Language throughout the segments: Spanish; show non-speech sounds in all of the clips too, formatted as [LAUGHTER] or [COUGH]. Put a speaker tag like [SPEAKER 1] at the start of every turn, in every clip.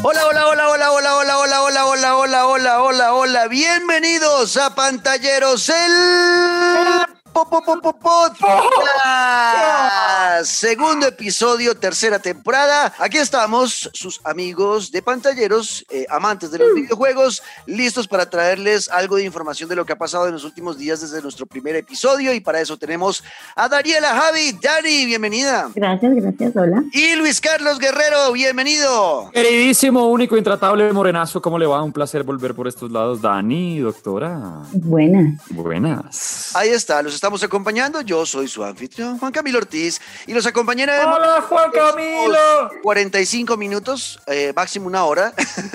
[SPEAKER 1] Hola, hola, hola, hola, hola, hola, hola, hola, hola, hola, hola, hola, hola. Bienvenidos a Pantalleros, el Segundo episodio, tercera temporada. Aquí estamos, sus amigos de pantalleros, eh, amantes de los videojuegos, listos para traerles algo de información de lo que ha pasado en los últimos días desde nuestro primer episodio. Y para eso tenemos a Daniela Javi. Dani, bienvenida.
[SPEAKER 2] Gracias, gracias, hola.
[SPEAKER 1] Y Luis Carlos Guerrero, bienvenido.
[SPEAKER 3] Queridísimo, único, intratable morenazo, ¿cómo le va? Un placer volver por estos lados. Dani, doctora.
[SPEAKER 2] Buenas.
[SPEAKER 3] Buenas.
[SPEAKER 1] Ahí está, los estamos acompañando. Yo soy su anfitrión, Juan Camilo Ortiz, y los acompañaré.
[SPEAKER 3] ¡Hola, Juan Camilo!
[SPEAKER 1] 45 minutos, eh, máximo una hora,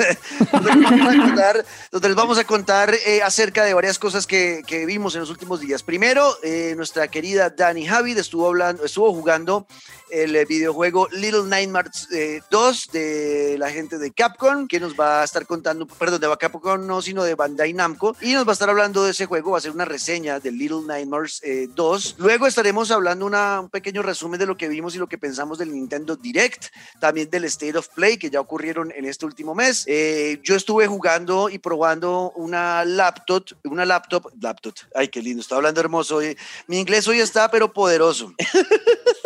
[SPEAKER 1] [LAUGHS] donde les vamos a contar, donde les vamos a contar eh, acerca de varias cosas que, que, vimos en los últimos días. Primero, eh, nuestra querida Dani Javid estuvo, hablando, estuvo jugando el videojuego Little Nightmares 2 de la gente de Capcom, que nos va a estar contando, perdón, de Capcom no, sino de Bandai Namco, y nos va a estar hablando de ese juego, va a ser una reseña de Little Nightmares 2. Luego estaremos hablando un pequeño resumen de lo que vimos y lo que pensamos del Nintendo Direct, también del State of Play que ya ocurrieron en este último mes. Eh, yo estuve jugando y probando una laptop, una laptop, laptop, ay qué lindo, está hablando hermoso. Mi inglés hoy está pero poderoso. [LAUGHS]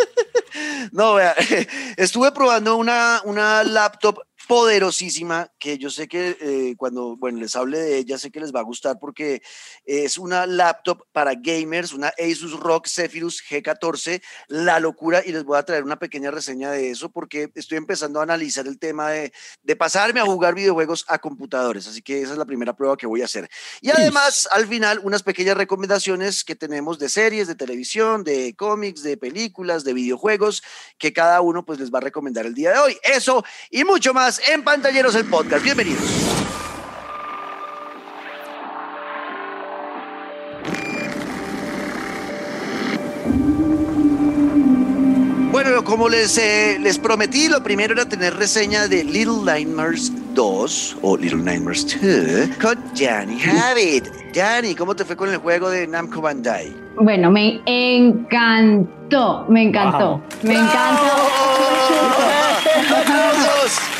[SPEAKER 1] No, vea, [LAUGHS] estuve probando una, una laptop poderosísima que yo sé que eh, cuando bueno les hable de ella sé que les va a gustar porque es una laptop para gamers una Asus ROG Zephyrus G14 la locura y les voy a traer una pequeña reseña de eso porque estoy empezando a analizar el tema de, de pasarme a jugar videojuegos a computadores así que esa es la primera prueba que voy a hacer. Y además al final unas pequeñas recomendaciones que tenemos de series de televisión de cómics de películas de videojuegos que cada uno pues les va a recomendar el día de hoy. Eso y mucho más en Pantalleros el Podcast. Bienvenidos. Bueno, como les, eh, les prometí, lo primero era tener reseña de Little Nightmares 2 o Little Nightmares 2 con Danny Javid. Danny, ¿cómo te fue con el juego de Namco Bandai?
[SPEAKER 2] Bueno, me encantó, me encantó, wow. me encantó. [LAUGHS]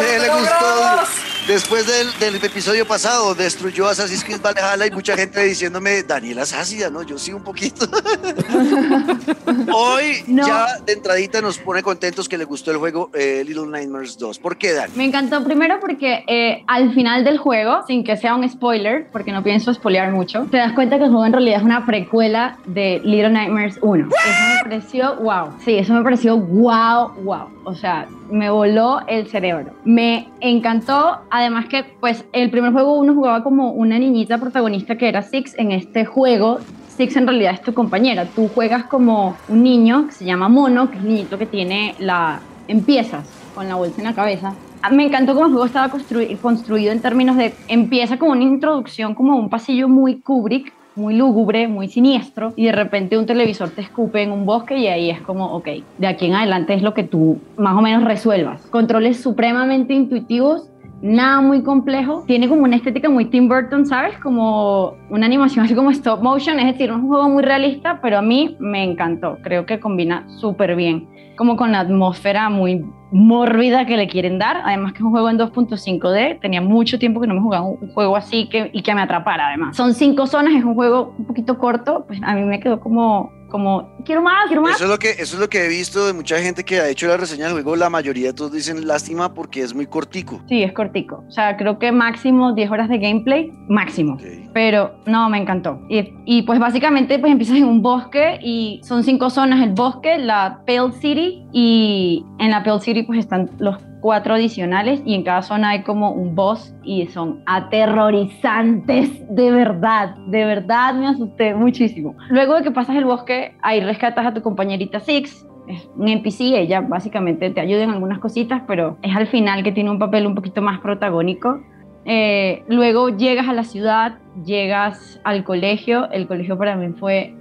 [SPEAKER 1] le gustó. Después del, del, episodio pasado, destruyó Assassin's Creed Valhalla y mucha gente diciéndome, Daniela es ácida, ¿no? Yo sí un poquito. [LAUGHS] Hoy no. ya de entradita nos pone contentos que le gustó el juego eh, Little Nightmares 2. ¿Por qué, Dani?
[SPEAKER 2] Me encantó primero porque eh, al final del juego, sin que sea un spoiler, porque no pienso spoilear mucho, te das cuenta que el juego en realidad es una precuela de Little Nightmares 1. Eso me pareció wow. Sí, eso me pareció wow, wow. O sea, me voló el cerebro. Me encantó, además que pues el primer juego uno jugaba como una niñita protagonista que era Six, en este juego Six en realidad es tu compañera, tú juegas como un niño que se llama Mono, que es el niñito que tiene la... empiezas con la bolsa en la cabeza. Me encantó cómo el juego estaba construido en términos de, empieza como una introducción, como un pasillo muy Kubrick, muy lúgubre, muy siniestro, y de repente un televisor te escupe en un bosque y ahí es como, ok, de aquí en adelante es lo que tú más o menos resuelvas. Controles supremamente intuitivos, nada muy complejo, tiene como una estética muy Tim Burton, ¿sabes? Como una animación así como stop motion, es decir, un juego muy realista, pero a mí me encantó, creo que combina súper bien, como con la atmósfera muy mórbida que le quieren dar. Además que es un juego en 2.5D. Tenía mucho tiempo que no me jugaba un juego así que, y que me atrapara además. Son cinco zonas, es un juego un poquito corto. Pues a mí me quedó como como quiero más, quiero más.
[SPEAKER 1] Eso es lo que eso es lo que he visto de mucha gente que ha hecho la reseña del juego, la mayoría de todos dicen lástima porque es muy cortico.
[SPEAKER 2] Sí, es cortico. O sea, creo que máximo 10 horas de gameplay, máximo. Okay. Pero no, me encantó. Y, y, pues básicamente pues empiezas en un bosque y son cinco zonas, el bosque, la Pale City y en la Pale City pues están los cuatro adicionales y en cada zona hay como un boss y son aterrorizantes de verdad, de verdad me asusté muchísimo. Luego de que pasas el bosque, ahí rescatas a tu compañerita Six, es un NPC, ella básicamente te ayuda en algunas cositas, pero es al final que tiene un papel un poquito más protagónico. Eh, luego llegas a la ciudad, llegas al colegio, el colegio para mí fue...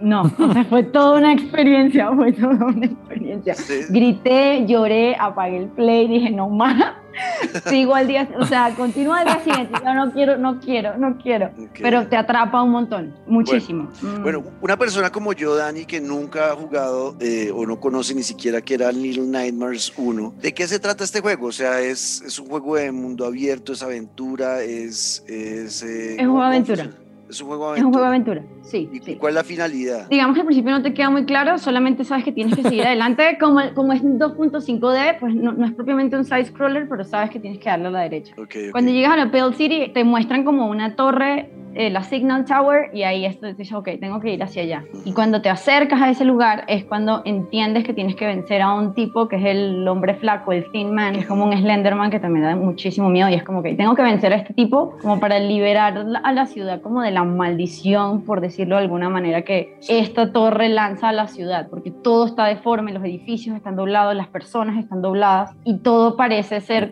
[SPEAKER 2] No, [LAUGHS] o sea, fue toda una experiencia, fue toda una experiencia. Grité, lloré, apagué el play, dije, no más, [LAUGHS] sigo al día, o sea, continúa al día siguiente, yo no quiero, no quiero, no quiero, pero te atrapa un montón, muchísimo.
[SPEAKER 1] Mm. Bueno, una persona como yo, Dani, que nunca ha jugado eh, o no conoce ni siquiera que era Little Nightmares 1, ¿de qué se trata este juego? O sea, es, es un juego de mundo abierto, es aventura, es... Es,
[SPEAKER 2] eh, es una aventura.
[SPEAKER 1] Es un juego
[SPEAKER 2] aventura. Es un juego aventura, sí.
[SPEAKER 1] ¿Y cuál es la finalidad?
[SPEAKER 2] Digamos que al principio no te queda muy claro, solamente sabes que tienes que seguir [LAUGHS] adelante. Como, como es 2.5D, pues no, no, es propiamente un side-scroller, pero sabes que tienes que darle a la derecha. Cuando llegas a la Pale City, te muestran como una torre eh, la Signal Tower y ahí esto dices, ok, tengo que ir hacia allá. Y cuando te acercas a ese lugar es cuando entiendes que tienes que vencer a un tipo que es el hombre flaco, el Thin Man, es como un Slenderman que también da muchísimo miedo y es como que tengo que vencer a este tipo como para liberar a la ciudad como de la maldición, por decirlo de alguna manera, que esta torre lanza a la ciudad, porque todo está deforme, los edificios están doblados, las personas están dobladas y todo parece ser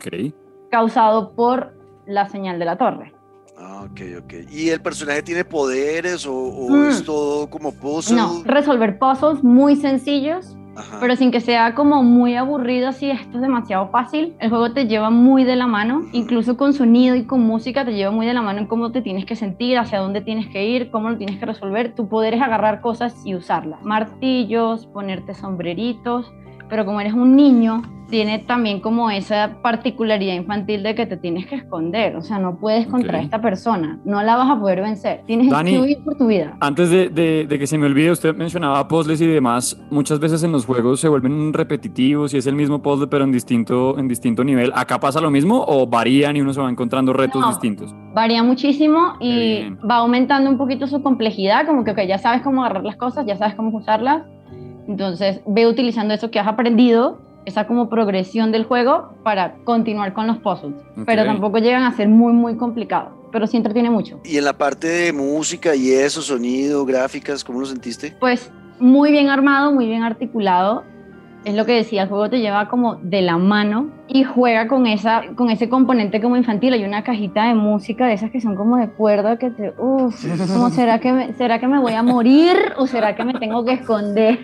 [SPEAKER 2] causado por la señal de la torre.
[SPEAKER 1] Ah, ok, ok. ¿Y el personaje tiene poderes o, es mm. todo como puzzles?
[SPEAKER 2] No, resolver puzzles muy sencillos, pero sin que sea como muy aburrido, así esto es demasiado fácil. El juego te lleva muy de la mano, incluso con sonido y con música te lleva muy de la mano en cómo te tienes que sentir, hacia dónde tienes que ir, cómo lo tienes que resolver. Tu poder es agarrar cosas y usarlas. Martillos, ponerte sombreritos, pero como eres un niño, tiene también como esa particularidad infantil de que te tienes que esconder, o sea, no puedes contra esta persona, no la vas a poder vencer, tienes que huir por tu vida.
[SPEAKER 3] Antes de, de, que se me olvide, usted mencionaba puzzles y demás, muchas veces en los juegos se vuelven repetitivos y es el mismo puzzle pero en distinto, en distinto nivel. ¿Acá pasa lo mismo o varían y uno se va encontrando retos distintos?
[SPEAKER 2] Varía muchísimo y va aumentando un poquito su complejidad, como que okay, ya sabes cómo agarrar las cosas, ya sabes cómo usarlas, entonces ve utilizando eso que has aprendido esa como progresión del juego para continuar con los puzzles. Pero tampoco llegan a ser muy, muy complicados. Pero sí entretiene mucho.
[SPEAKER 1] ¿Y en la parte de música y eso, sonido, gráficas, cómo lo sentiste?
[SPEAKER 2] Pues muy bien armado, muy bien articulado es lo que decía, el juego te lleva como de la mano y juega con, esa, con ese componente como infantil. Hay una cajita de música de esas que son como de cuerda que te, como será que, me, será que me voy a morir o será que me tengo que esconder.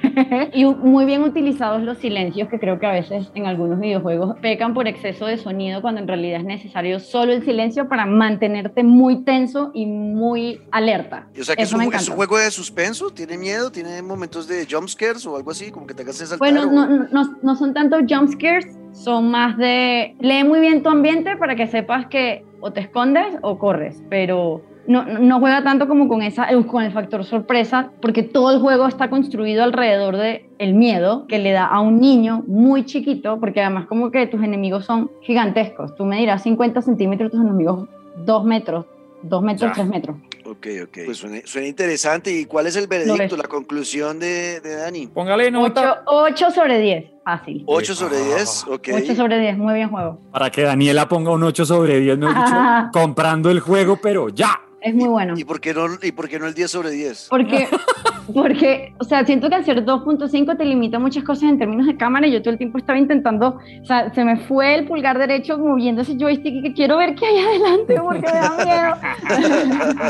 [SPEAKER 2] [LAUGHS] y muy bien utilizados los silencios que creo que a veces en algunos videojuegos pecan por exceso de sonido cuando en realidad es necesario solo el silencio para mantenerte muy tenso y muy alerta.
[SPEAKER 1] O sea que es un, es un, juego de suspenso, tiene miedo, tiene momentos de jumpscares o algo así, como que te hagas saltar.
[SPEAKER 2] Bueno, no, no, no son tanto jump scares, son más de lee muy bien tu ambiente para que sepas que o te escondes o corres, pero no, no juega tanto como con, esa, con el factor sorpresa, porque todo el juego está construido alrededor de el miedo que le da a un niño muy chiquito, porque además como que tus enemigos son gigantescos. Tú me dirás 50 centímetros, tus enemigos 2 metros, 2 metros, 3 metros.
[SPEAKER 1] Ok, ok. Pues suena, interesante. ¿Y cuál es el veredicto, la conclusión de, de Dani?
[SPEAKER 3] Póngale
[SPEAKER 2] nota. 8, sobre 10. Fácil.
[SPEAKER 1] 8 sobre 10, ok.
[SPEAKER 2] 8 sobre 10, muy bien juego.
[SPEAKER 3] Para que Daniela ponga un 8 sobre 10, me he dicho, comprando el juego, pero ya.
[SPEAKER 2] Es muy bueno.
[SPEAKER 1] ¿Y por qué no, y por qué no el 10 sobre 10?
[SPEAKER 2] Porque, [LAUGHS] porque, o sea, siento que al ser 2.5 te limita muchas cosas en términos de cámara y yo todo el tiempo estaba intentando, o sea, se me fue el pulgar derecho moviendo ese joystick y que quiero ver qué hay adelante porque me da [LAUGHS]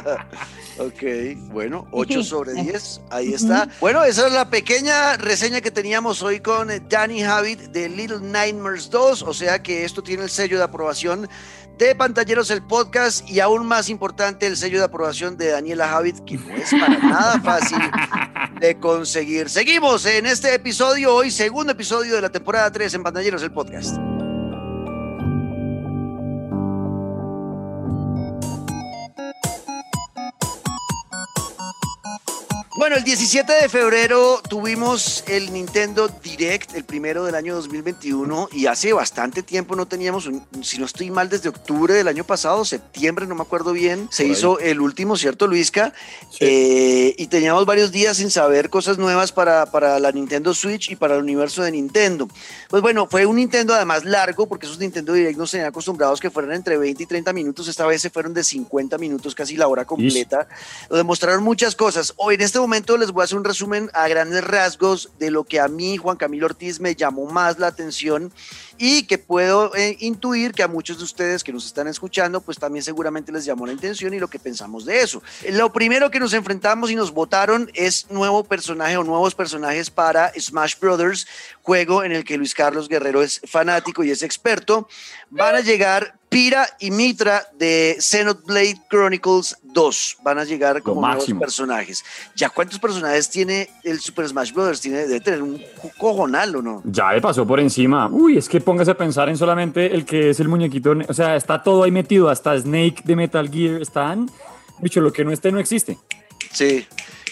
[SPEAKER 2] miedo.
[SPEAKER 1] ok, bueno, 8 sobre 10, ahí está. Bueno, esa es la pequeña reseña que teníamos hoy con Danny Habit de Little Nightmares 2, o sea que esto tiene el sello de aprobación de Pantalleros el podcast y aún más importante el sello de aprobación de Daniela Javit, que no es para nada fácil de conseguir. Seguimos en este episodio, hoy segundo episodio de la temporada 3 en Pantalleros el podcast. Bueno, el 17 de febrero tuvimos el Nintendo Direct, el primero del año 2021, y hace bastante tiempo no teníamos, un, si no estoy mal, desde octubre del año pasado, septiembre, no me acuerdo bien, se hizo el último, ¿cierto, Luisca? Eh, y teníamos varios días sin saber cosas nuevas para, para la Nintendo Switch y para el universo de Nintendo. Pues bueno, fue un Nintendo además largo, porque esos Nintendo Direct nos tenían acostumbrados que fueran entre 20 y 30 minutos, esta vez se fueron de 50 minutos, casi la hora completa, donde mostraron muchas cosas. Hoy en este momento momento les voy a hacer un resumen a grandes rasgos de lo que a mí, Juan Camilo Ortiz, me llamó más la atención y que puedo eh, intuir que a muchos de ustedes que nos están escuchando, pues también seguramente les llamó la atención y lo que pensamos de eso. Lo primero que nos enfrentamos y nos votaron es nuevo personaje o nuevos personajes para Smash Brothers, juego en el que Luis Carlos Guerrero es fanático y es experto. Van a llegar Pira y Mitra de Xenoblade Chronicles 2 van a llegar como nuevos personajes. ¿Ya cuántos personajes tiene el Super Smash Bros? Tiene, debe tener un cojonal, ¿o no?
[SPEAKER 3] Ya le pasó por encima. Uy, es que póngase a pensar en solamente el que es el muñequito. O sea, está todo ahí metido. Hasta Snake de Metal Gear están. Dicho, lo que no esté no existe.
[SPEAKER 1] Sí.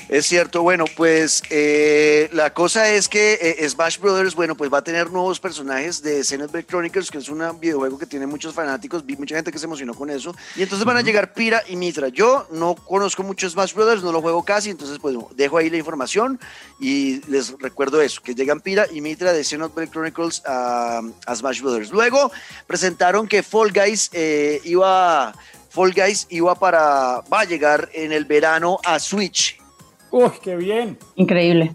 [SPEAKER 1] Es cierto, bueno, pues eh, la cosa es que eh, Smash Brothers, bueno, pues va a tener nuevos personajes de Xenoblade Chronicles, que es un videojuego que tiene muchos fanáticos, vi mucha gente que se emocionó con eso, y entonces van a llegar Pira y Mitra. Yo no conozco mucho Smash Brothers, no lo juego casi, entonces pues dejo ahí la información y les recuerdo eso, que llegan Pira y Mitra de Xenoblade Chronicles a, Smash Brothers. Luego presentaron que Fall Guys eh, iba... Fall Guys iba para, va a llegar en el verano a Switch
[SPEAKER 3] ¡Uy, qué bien!
[SPEAKER 2] Increíble.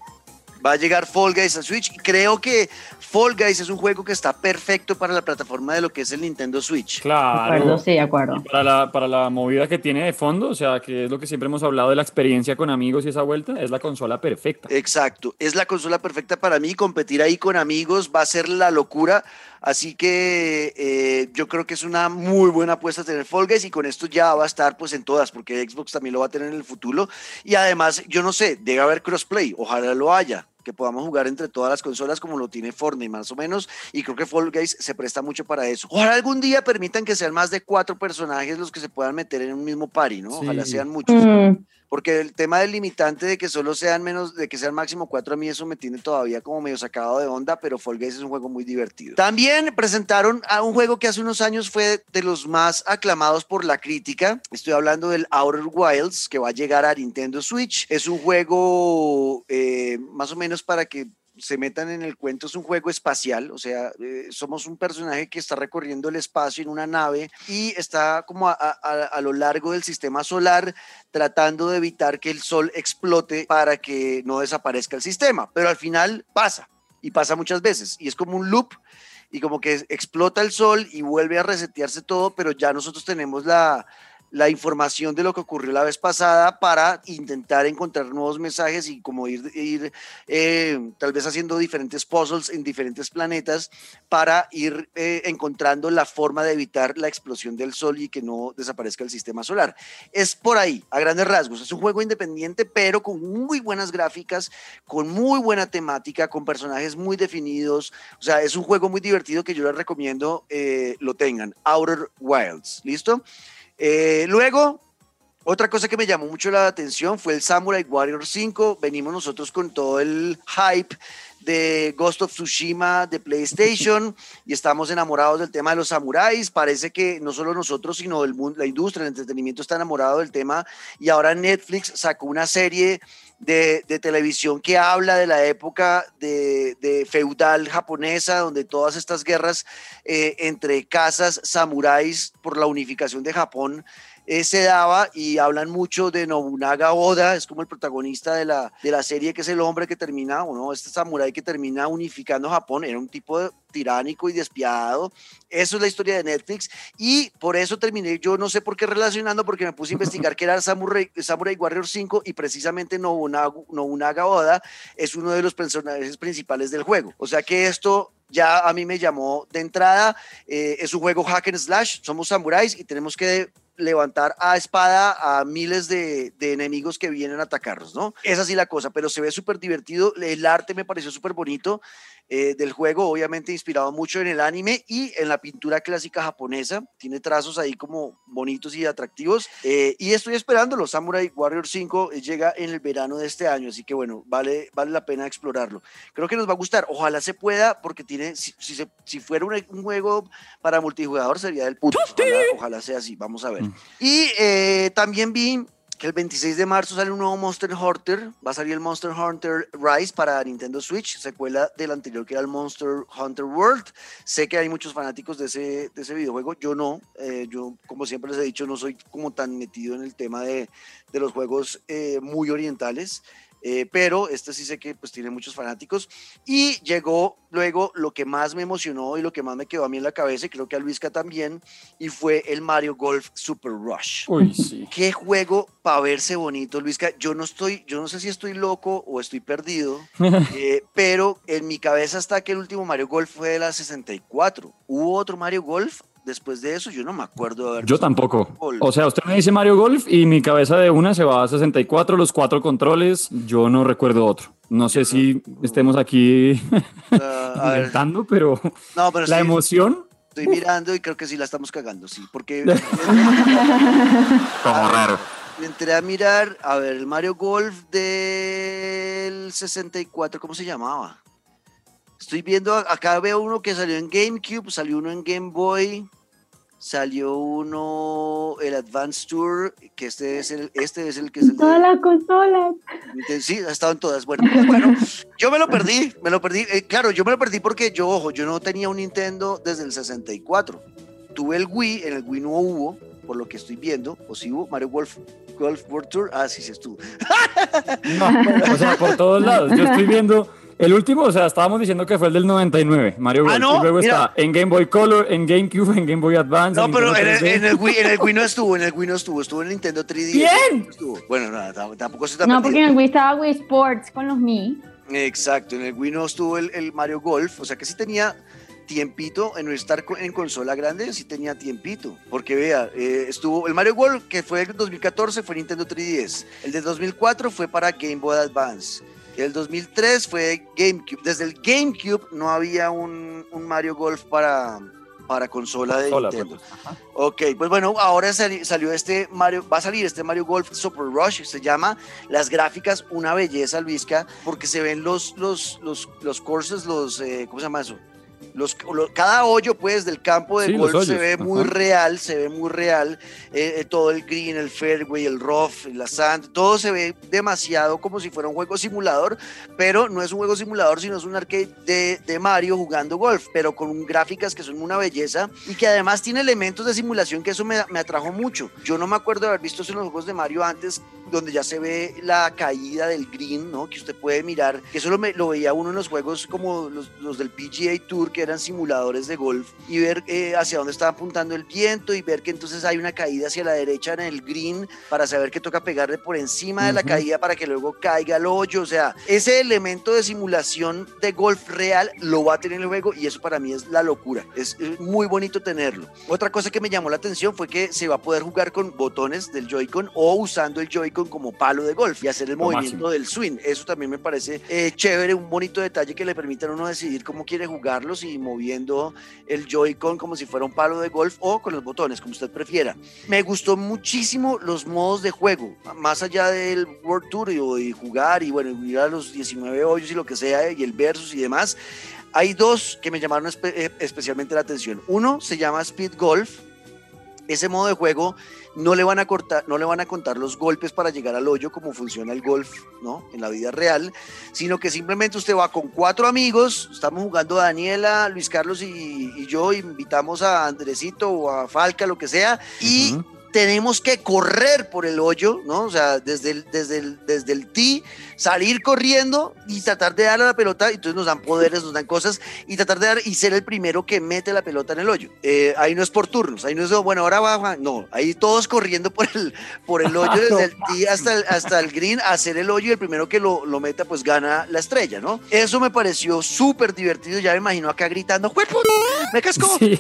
[SPEAKER 1] Va a llegar Fall Guys a Switch. Creo que Fall Guys es un juego que está perfecto para la plataforma de lo que es el Nintendo Switch.
[SPEAKER 3] Claro.
[SPEAKER 2] De acuerdo, sí, de acuerdo.
[SPEAKER 3] Para la, para la movida que tiene de fondo, o sea, que es lo que siempre hemos hablado de la experiencia con amigos y esa vuelta, es la consola perfecta.
[SPEAKER 1] Exacto, es la consola perfecta para mí. Competir ahí con amigos va a ser la locura. Así que eh, yo creo que es una muy buena apuesta tener Fall Guys y con esto ya va a estar pues en todas, porque Xbox también lo va a tener en el futuro. Y además, yo no sé, debe haber crossplay, ojalá lo haya que podamos jugar entre todas las consolas como lo tiene Fortnite más o menos y creo que Fall Guys se presta mucho para eso. Ojalá algún día permitan que sean más de cuatro personajes los que se puedan meter en un mismo party, ¿no? Ojalá sean muchos. Mm porque el tema del limitante de que solo sean menos, de que sean máximo cuatro, a mí eso me tiene todavía como medio sacado de onda, pero Fall es un juego muy divertido. También presentaron a un juego que hace unos años fue de los más aclamados por la crítica. Estoy hablando del Outer Wilds, que va a llegar a Nintendo Switch. Es un juego eh, más o menos para que se metan en el cuento, es un juego espacial, o sea, eh, somos un personaje que está recorriendo el espacio en una nave y está como a, a, lo largo del sistema solar tratando de evitar que el sol explote para que no desaparezca el sistema, pero al final pasa y pasa muchas veces y es como un loop y como que explota el sol y vuelve a resetearse todo, pero ya nosotros tenemos la, la información de lo que ocurrió la vez pasada para intentar encontrar nuevos mensajes y como ir, ir eh, tal vez haciendo diferentes puzzles en diferentes planetas para ir eh, encontrando la forma de evitar la explosión del Sol y que no desaparezca el sistema solar. Es por ahí, a grandes rasgos. Es un juego independiente, pero con muy buenas gráficas, con muy buena temática, con personajes muy definidos. O sea, es un juego muy divertido que yo les recomiendo eh, lo tengan. Outer Wilds, ¿listo? Eh, luego, otra cosa que me llamó mucho la atención fue el Samurai Warrior 5. Venimos nosotros con todo el hype de Ghost of Tsushima de PlayStation y estamos enamorados del tema de los samuráis. Parece que no solo nosotros, sino el mundo, la industria del entretenimiento está enamorado del tema y ahora Netflix sacó una serie de, televisión que habla de la época de, feudal japonesa, donde todas estas guerras eh, entre casas samuráis por la unificación de Japón eh, se daba y hablan mucho de Nobunaga Oda, es como el protagonista de la, de la serie, que es el hombre que termina, o no, este samurái que termina unificando Japón, era un tipo tiránico y despiadado. Eso es la historia de Netflix y por eso terminé, yo no sé por qué relacionando, porque me puse a investigar que era Samurai, Samurai Warrior 5 y precisamente Nobunaga, Nobunaga Oda es uno de los personajes principales del juego. O sea que esto ya a mí me llamó de entrada. Eh, es un juego hack and slash, somos samuráis y tenemos que levantar a espada a miles de, enemigos que vienen a atacarnos, ¿no? Es así la cosa, pero se ve súper divertido, el arte me pareció súper bonito eh, del juego, obviamente inspirado mucho en el anime y en la pintura clásica japonesa, tiene trazos ahí como bonitos y atractivos, eh, y estoy esperándolo, Samurai Warrior 5 eh, llega en el verano de este año, así que bueno, vale, vale la pena explorarlo. Creo que nos va a gustar, ojalá se pueda, porque tiene, si, si, fuera un, un, juego para multijugador sería del puto, ojalá sea así, vamos a ver. Y eh, también vi el 26 de marzo sale un nuevo Monster Hunter. Va a salir el Monster Hunter Rise para Nintendo Switch, secuela del anterior que era el Monster Hunter World. Sé que hay muchos fanáticos de ese, de ese videojuego. Yo no. Eh, yo, como siempre les he dicho, no soy como tan metido en el tema de, de los juegos eh, muy orientales. Eh, pero este sí sé que pues tiene muchos fanáticos. Y llegó luego lo que más me emocionó y lo que más me quedó a mí en la cabeza, y creo que a Luisca también, y fue el Mario Golf Super Rush.
[SPEAKER 3] Uy, sí.
[SPEAKER 1] Qué juego para verse bonito, Luisca. Yo no estoy, yo no sé si estoy loco o estoy perdido, [LAUGHS] eh, pero en mi cabeza está que el último Mario Golf fue de la 64. ¿Hubo otro Mario Golf? Después de eso, yo no me acuerdo de haber
[SPEAKER 3] Yo tampoco. O sea, usted me dice Mario Golf y mi cabeza de una se va a 64, los cuatro controles. Yo no recuerdo otro. No sé si estemos aquí inventando, pero
[SPEAKER 1] no, pero
[SPEAKER 3] la
[SPEAKER 1] sí,
[SPEAKER 3] emoción.
[SPEAKER 1] estoy mirando y creo que sí la estamos cagando, sí, porque [LAUGHS]
[SPEAKER 3] Como raro.
[SPEAKER 1] entré a mirar, a ver, el Mario Golf del 64, ¿cómo se llamaba? Estoy viendo, acá veo uno que salió en GameCube, salió uno en Game Boy, salió uno, el Advance Tour, que este es el, este es el que es el
[SPEAKER 2] Todas las consolas.
[SPEAKER 1] Sí, ha estado en todas. Bueno, pues bueno, yo me lo perdí, me lo perdí. Eh, claro, yo me lo perdí porque yo, ojo, yo no tenía un Nintendo desde el 64. Tuve el Wii, en el Wii no hubo, por lo que estoy viendo, o si hubo Mario Golf, Golf World Tour. Ah, sí, sí estuvo.
[SPEAKER 3] No, o sea, por todos lados. Yo estoy viendo el último, o sea, estábamos diciendo que fue el del 99, Mario
[SPEAKER 1] Ah,
[SPEAKER 3] Golf.
[SPEAKER 1] no,
[SPEAKER 3] y luego
[SPEAKER 1] mira.
[SPEAKER 3] está en Game Boy Color, en GameCube, en Game Boy Advance.
[SPEAKER 1] No,
[SPEAKER 3] en
[SPEAKER 1] pero en el,
[SPEAKER 3] 3D.
[SPEAKER 1] en el Wii, en el Wii no estuvo, en el Wii no estuvo, estuvo en el Nintendo 3D.
[SPEAKER 3] ¿Quién?
[SPEAKER 1] Estuvo. Bueno, nada, tam- tampoco se está
[SPEAKER 2] No, porque en el Wii estaba Wii Sports con los Mi.
[SPEAKER 1] Exacto, en el Wii no estuvo el, el Mario Golf, o sea que sí tenía tiempito en no estar en consola grande, sí tenía tiempito, porque vea, eh, estuvo el Mario Golf que fue el 2014 fue Nintendo 3DS, el de 2004 fue para Game Boy Advance, el 2003 fue GameCube, desde el GameCube no había un, un Mario Golf para, para consola de Nintendo.
[SPEAKER 3] pues.
[SPEAKER 1] Ok, pues bueno, ahora sali- salió este Mario, va a salir este Mario Golf Super Rush, se llama las gráficas una belleza, Luisca, porque se ven los, los, los, los courses, los, eh, ¿cómo se llama eso? Los, lo- cada hoyo pues del campo de
[SPEAKER 3] Sí, los
[SPEAKER 1] golf se ve muy
[SPEAKER 3] ajá.
[SPEAKER 1] real, se ve muy real, eh, eh, todo el green, el fairway, el rough, la sand, todo se ve demasiado como si fuera un juego simulador, pero no es un juego simulador, sino es un arcade de, de Mario jugando golf, pero con gráficas que son una belleza y que además tiene elementos de simulación que eso me, me atrajo mucho. Yo no me acuerdo de haber visto eso en los juegos de Mario antes, donde ya se ve la caída del green, ¿no? Que usted puede mirar, que eso lo, me- lo veía uno en los juegos como los, los del PGA Tour, que eran simuladores de golf, y ver eh, hacia dónde estaba apuntando el viento y ver que entonces hay una caída hacia la derecha en el green para saber que toca pegarle por encima de la caída para que luego caiga al hoyo. O sea, ese elemento de simulación de golf real lo va a tener el juego y eso para mí es la locura. Es, es muy bonito tenerlo. Otra cosa que me llamó la atención fue que se va a poder jugar con botones del Joy-Con o usando el Joy-Con como palo de golf y hacer el
[SPEAKER 3] Lo
[SPEAKER 1] movimiento
[SPEAKER 3] máximo.
[SPEAKER 1] del swing. Eso también me parece eh, chévere, un bonito detalle que le permite a uno decidir cómo quiere jugarlos y moviendo el Joy-Con como si fuera un palo de golf o con los botones, como usted prefiera. Me gustó muchísimo los modos de juego, más allá del World Tour y, y jugar y bueno, ir a los 19 hoyos y lo que sea y el versus y demás. Hay dos que me llamaron espe- eh, especialmente la atención. Uno se llama Speed Golf. Ese modo de juego no le van a cortar, no le van a contar los golpes para llegar al hoyo como funciona el golf, ¿no? En la vida real, sino que simplemente usted va con cuatro amigos, estamos jugando Daniela, Luis Carlos y, y yo, invitamos a Andresito o a Falca, lo que sea, y tenemos que correr por el hoyo, ¿no? O sea, desde el, desde el, desde el tee, salir corriendo y tratar de darle a la pelota, y entonces nos dan poderes, nos dan cosas, y tratar de dar y ser el primero que mete la pelota en el hoyo. Eh, ahí no es por turnos, ahí no es, bueno, ahora va, Juan, no, ahí todos corriendo por el, por el hoyo [LAUGHS] desde el tee hasta el, hasta el green, hacer el hoyo, y el primero que lo, lo meta, pues gana la estrella, ¿no? Eso me pareció súper divertido, ya me imagino acá gritando, ¡Juepu! ¡Me cascó!
[SPEAKER 3] Sí.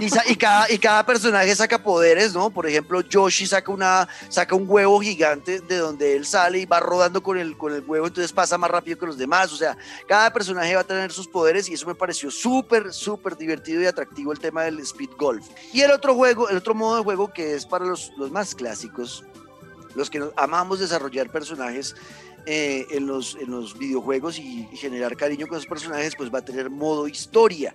[SPEAKER 1] y, sa- y cada, y cada personaje saca poderes, ¿no? Por ejemplo, Yoshi saca, una, saca un huevo gigante de donde él sale y va rodando con el, con el huevo, entonces pasa más rápido que los demás. O sea, cada personaje va a tener sus poderes y eso me pareció súper, súper divertido y atractivo el tema del Speed Golf. Y el otro juego, el otro modo de juego que es para los, los más clásicos, los que nos- amamos desarrollar personajes eh, en, los, en los videojuegos y, y generar cariño con esos personajes, pues va a tener modo historia.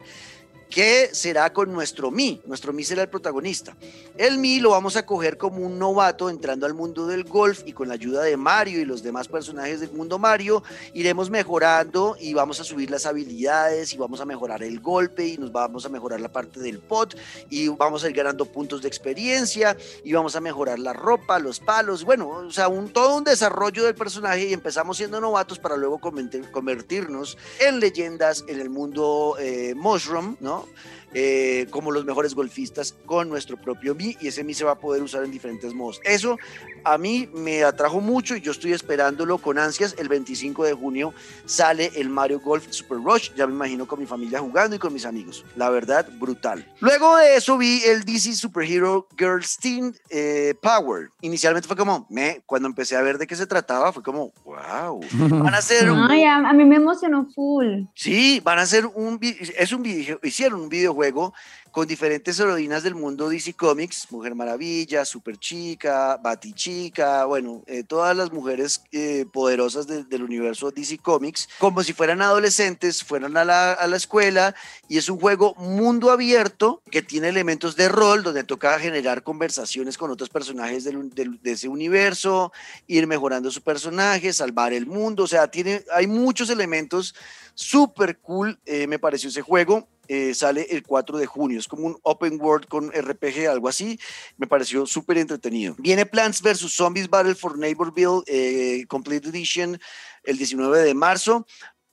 [SPEAKER 1] ¿Qué será con nuestro Mi? Nuestro Mi será el protagonista. El Mi lo vamos a coger como un novato entrando al mundo del golf y con la ayuda de Mario y los demás personajes del mundo Mario iremos mejorando y vamos a subir las habilidades y vamos a mejorar el golpe y nos vamos a mejorar la parte del pot y vamos a ir ganando puntos de experiencia y vamos a mejorar la ropa, los palos, bueno, o sea, un, todo un desarrollo del personaje y empezamos siendo novatos para luego convertirnos en leyendas en el mundo eh, Mushroom, ¿no? Oh. Eh, como los mejores golfistas con nuestro propio Mi y ese Mi se va a poder usar en diferentes modos. Eso a mí me atrajo mucho y yo estoy esperándolo con ansias. El 25 de junio sale el Mario Golf Super Rush, ya me imagino con mi familia jugando y con mis amigos. La verdad, brutal. Luego de eso vi el DC Super Hero Girls Team eh, Power. Inicialmente fue como, me, cuando empecé a ver de qué se trataba, fue como, wow. [LAUGHS] Van a hacer
[SPEAKER 2] un... Ay, a, mí me emocionó full.
[SPEAKER 1] Sí, van a hacer un... Es un video, hicieron un video juego con diferentes heroínas del mundo DC Comics, Mujer Maravilla, Super Chica, Chica, bueno, eh, todas las mujeres eh, poderosas del universo DC Comics, como si fueran adolescentes, fueran a la, a la, escuela, y es un juego mundo abierto que tiene elementos de rol, donde toca generar conversaciones con otros personajes de ese universo, ir mejorando su personaje, salvar el mundo, o sea, tiene, hay muchos elementos súper cool, eh, me pareció ese juego eh, sale el 4 de junio. Es como un open world con RPG, algo así. Me pareció súper entretenido. Viene Plants vs. Zombies Battle for Neighborville eh, Complete Edition el 19 de marzo.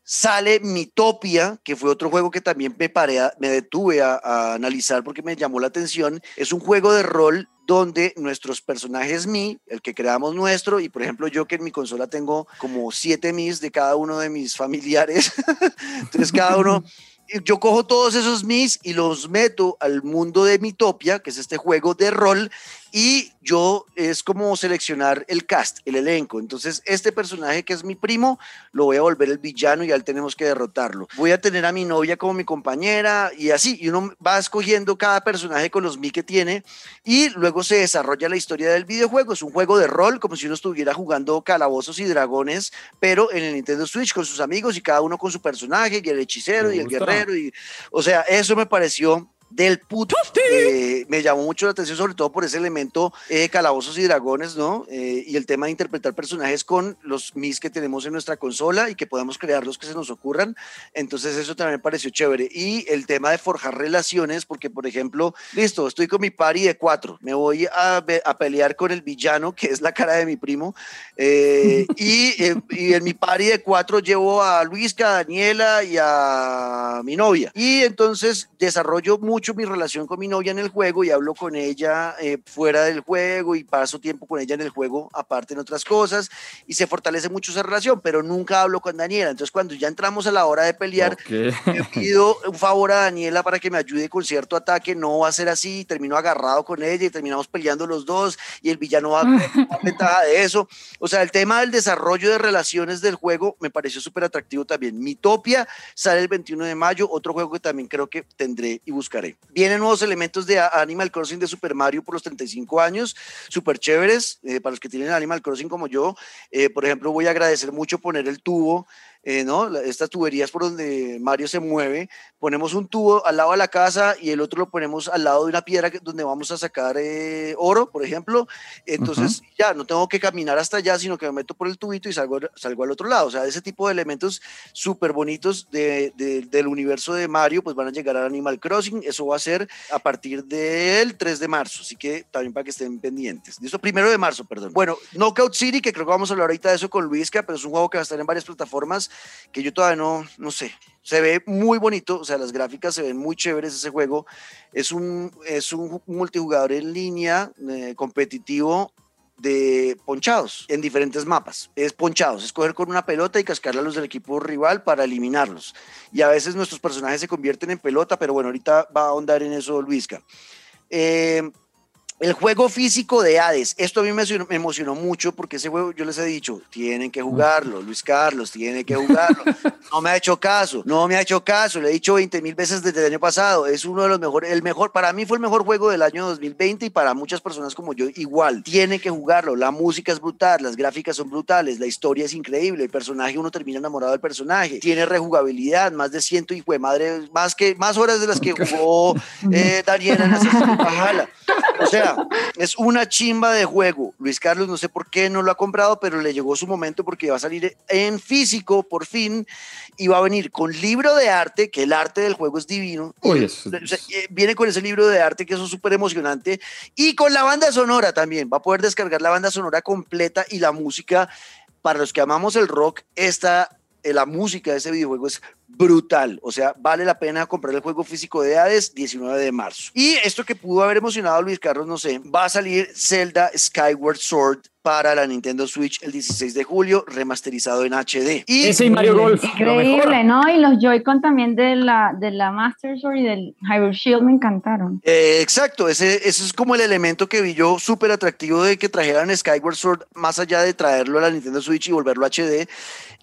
[SPEAKER 1] Sale Mitopia, que fue otro juego que también me, paré me detuve a, analizar porque me llamó la atención. Es un juego de rol donde nuestros personajes Mi, el que creamos nuestro, y por ejemplo yo que en mi consola tengo como siete Mis de cada uno de mis familiares, [LAUGHS] entonces cada uno [LAUGHS] yo cojo todos esos mis y los meto al mundo de Mitopia, que es este juego de rol, y yo es como seleccionar el cast, el elenco. Entonces, este personaje que es mi primo, lo voy a volver el villano y ya tenemos que derrotarlo. Voy a tener a mi novia como mi compañera y así, y uno va escogiendo cada personaje con los mi que tiene y luego se desarrolla la historia del videojuego. Es un juego de rol, como si uno estuviera jugando calabozos y dragones, pero en el Nintendo Switch con sus amigos y cada uno con su personaje, y el hechicero y el guerrero. Y, o sea, eso me pareció del puto. Eh, me llamó mucho la atención, sobre todo por ese elemento eh, calabozos y dragones, ¿no? Eh, y el tema de interpretar personajes con los mis que tenemos en nuestra consola y que podamos crear los que se nos ocurran. Entonces, eso también me pareció chévere. Y el tema de forjar relaciones, porque, por ejemplo, listo, estoy con mi pari de cuatro, me voy a, a pelear con el villano, que es la cara de mi primo, y, y, en mi pari de cuatro llevo a Luisca, a Daniela y a mi novia. Y entonces desarrollo mucho mi relación con mi novia en el juego y hablo con ella eh, fuera del juego y paso tiempo con ella en el juego, aparte en otras cosas, y se fortalece mucho esa relación, pero nunca hablo con Daniela. Entonces, cuando ya entramos a la hora de pelear, me pido un favor a Daniela para que me ayude con cierto ataque. No va a ser así, termino agarrado con ella y terminamos peleando los dos, y el villano va a [LAUGHS] ventaja de eso. O sea, el tema del desarrollo de relaciones del juego me pareció súper atractivo también. Mitopia sale el 21 de mayo, otro juego que también creo que tendré y buscaré. Vienen nuevos elementos de Animal Crossing de Super Mario por los 35 años, súper chéveres, eh, para los que tienen Animal Crossing como yo. Eh, por ejemplo, voy a agradecer mucho poner el tubo eh, ¿no? Estas tuberías por donde Mario se mueve, ponemos un tubo al lado de la casa y el otro lo ponemos al lado de una piedra donde vamos a sacar eh, oro, por ejemplo. Entonces ya no tengo que caminar hasta allá, sino que me meto por el tubito y salgo, salgo al otro lado. O sea, ese tipo de elementos súper bonitos de, del universo de Mario, pues van a llegar a Animal Crossing. Eso va a ser a partir del 3 de marzo, así que también para que estén pendientes. Listo, primero de marzo, perdón. Bueno, Knockout City, que creo que vamos a hablar ahorita de eso con Luisca, pero es un juego que va a estar en varias plataformas que yo todavía no, no sé. Se ve muy bonito, o sea, las gráficas se ven muy chéveres ese juego. Es un, es un multijugador en línea eh, competitivo de ponchados en diferentes mapas. Es ponchados, es coger con una pelota y cascarla a los del equipo rival para eliminarlos. Y a veces nuestros personajes se convierten en pelota, pero bueno, ahorita va a ahondar en eso Luisca. Eh, El juego físico de Hades. Esto a mí me emocionó, mucho porque ese juego, yo les he dicho, tienen que jugarlo. Luis Carlos, tiene que jugarlo. [LAUGHS] No me ha hecho caso, no me ha hecho caso. Le he dicho 20 mil veces desde el año pasado. Es uno de los mejores, el mejor, para mí fue el mejor juego del año 2020 y para muchas personas como yo igual. Tienen que jugarlo. La música es brutal, las gráficas son brutales, la historia es increíble. El personaje, uno termina enamorado del personaje. Tiene rejugabilidad, más de ciento y fue madre, más que más horas de las que jugó eh, Daniela en. O sea, es una chimba de juego. Luis Carlos, no sé por qué no lo ha comprado, pero le llegó su momento porque va a salir en físico por fin y va a venir con libro de arte, que el arte del juego es divino.
[SPEAKER 3] Uy, eso-
[SPEAKER 1] O sea, eh, viene con ese libro de arte que eso es súper emocionante y con la banda sonora también. Va a poder descargar la banda sonora completa y la música. Para los que amamos el rock, esta, eh, la música de ese videojuego es brutal. O sea, vale la pena comprar el juego físico de Hades 19 de marzo. Y esto que pudo haber emocionado a Luis Carlos, no sé, va a salir Zelda Skyward Sword para la Nintendo Switch el 16 de julio, remasterizado en HD. Y
[SPEAKER 3] Ese y Mario Golf.
[SPEAKER 2] Increíble. ¿no? Y los Joy-Con también de la, de la Master Sword y del Hyrule Shield me encantaron.
[SPEAKER 1] Eh, exacto, ese, ese es como el elemento que vi yo súper atractivo de que trajeran Skyward Sword, más allá de traerlo a la Nintendo Switch y volverlo HD.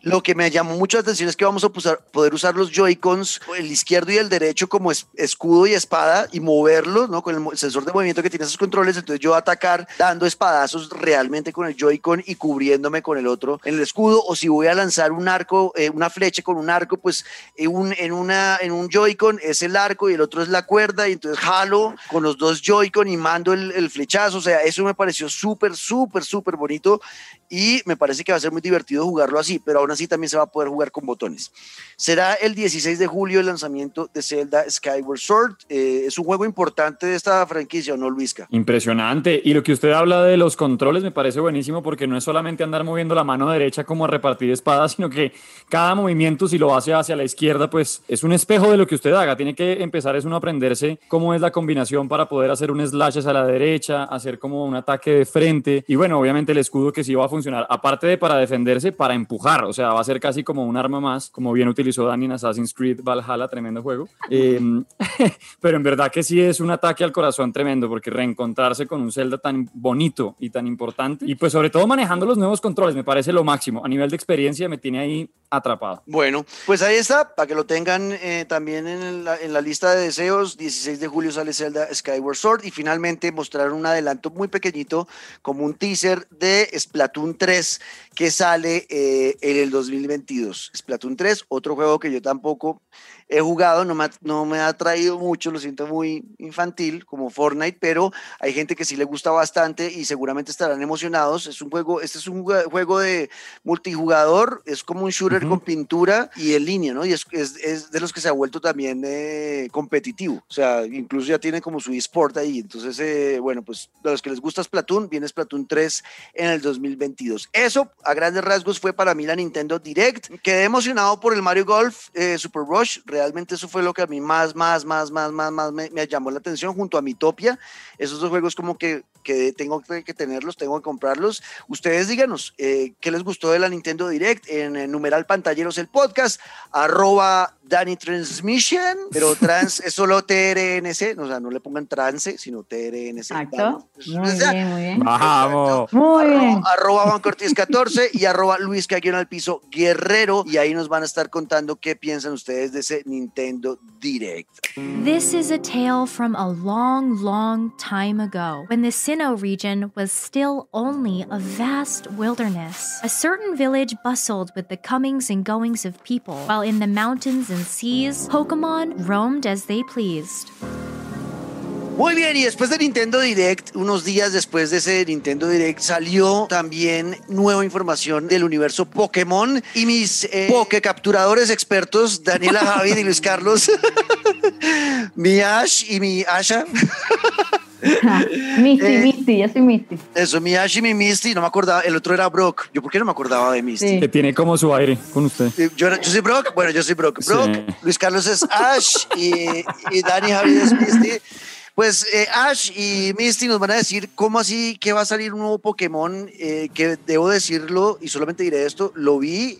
[SPEAKER 1] Lo que me llamó mucho la atención es que vamos a poder usar los Joy-Cons, el izquierdo y el derecho, como es- escudo y espada y moverlos, ¿no? Con el sensor de movimiento que tiene esos controles. Entonces yo atacar dando espadazos realmente con el Joy-Con y cubriéndome con el otro en el escudo. O si voy a lanzar un arco, eh, una flecha con un arco, pues en un, en una, en un Joy-Con es el arco y el otro es la cuerda. Y entonces jalo con los dos Joy-Con y mando el, el flechazo. O sea, eso me pareció súper, súper, súper bonito y me parece que va a ser muy divertido jugarlo así, pero aún así también se va a poder jugar con botones. Será el 16 de julio el lanzamiento de Zelda Skyward Sword. Eh, es un juego importante de esta franquicia, ¿o no, Luisca?
[SPEAKER 3] Impresionante. Y lo que usted habla de los controles me parece buenísimo porque no es solamente andar moviendo la mano derecha como a repartir espadas, sino que cada movimiento, si lo hace hacia la izquierda, pues es un espejo de lo que usted haga. Tiene que empezar es uno a aprenderse cómo es la combinación para poder hacer un slash hacia la derecha, hacer como un ataque de frente. Y bueno, obviamente el escudo que sí va a funcionar, aparte de para defenderse, para empujar. O sea, va a ser casi como un arma más, como bien utilizó Dani en Assassin's Creed Valhalla, tremendo juego. Eh, [LAUGHS] pero en verdad que sí es un ataque al corazón tremendo, porque reencontrarse con un Zelda tan bonito y tan importante, y pues sobre todo manejando los nuevos controles, me parece lo máximo. A nivel de experiencia me tiene ahí atrapado.
[SPEAKER 1] Bueno, pues ahí está, para que lo tengan eh, también en la, en la lista de deseos. 16 de julio sale Zelda Skyward Sword y finalmente mostraron un adelanto muy pequeñito, como un teaser de Splatoon 3 que sale eh, en el 2022. Splatoon 3, otro juego que yo tampoco he jugado, no me, ha, no me ha traído mucho, lo siento muy infantil como Fortnite, pero hay gente que sí le gusta bastante y seguramente estarán emocionados. Es un juego, este es un juego de multijugador, es como un shooter uh -huh. con pintura y en línea, ¿no? Y es, es, es de los que se ha vuelto también eh, competitivo, o sea, incluso ya tiene como su eSport ahí. Entonces, eh, bueno, pues a los que les gusta Splatoon, viene Splatoon 3 en el 2022. Eso, a grandes rasgos, fue para mí la Nintendo Direct. Quedé emocionado por el Mario Golf eh, Super Rush, realmente eso fue lo que a mí más, más, más, más, más, más me, llamó la atención junto a Mitopia. Esos dos juegos como que, que tengo que tenerlos, tengo que comprarlos. Ustedes díganos eh, qué les gustó de la Nintendo Direct en, en numeral pantalleros el podcast, arroba Danny Transmission, pero [LAUGHS] trans es solo TRNC, o sea, no le pongan trance, sino TRNC.
[SPEAKER 2] Exacto. Muy bien, muy bien.
[SPEAKER 3] Vamos.
[SPEAKER 2] Muy
[SPEAKER 1] arroba,
[SPEAKER 2] bien.
[SPEAKER 1] Arroba Juan Cortés 14 y arroba Luis Caguión al piso Guerrero. Y ahí nos van a estar contando qué piensan ustedes de ese Nintendo Direct.
[SPEAKER 4] This is a tale from a long, long time ago, when the Sinnoh region was still only a vast wilderness. A certain village bustled with the comings and goings of people, while in the mountains and seas, Pokemon roamed as they pleased.
[SPEAKER 1] Muy bien, y después de Nintendo Direct, unos días después de ese Nintendo Direct, salió también nueva información del universo Pokémon y mis eh, Poké capturadores expertos, Daniela [LAUGHS] Javid y Luis Carlos, [LAUGHS] mi Ash y mi Asha. [LAUGHS]
[SPEAKER 2] Misty, eh, Misty, yo soy Misty.
[SPEAKER 1] Eso, mi Ash y mi Misty, no me acordaba, el otro era Brock. ¿Yo por qué no me acordaba de Misty?
[SPEAKER 2] Sí.
[SPEAKER 3] Que tiene como su aire con usted.
[SPEAKER 1] Yo, yo soy Brock, bueno, yo soy Brock. Brock, sí. Luis Carlos es Ash y, y Dani Javid es Misty. Pues eh, Ash y Misty nos van a decir cómo así que va a salir un nuevo Pokémon, eh, que debo decirlo y solamente diré esto, lo vi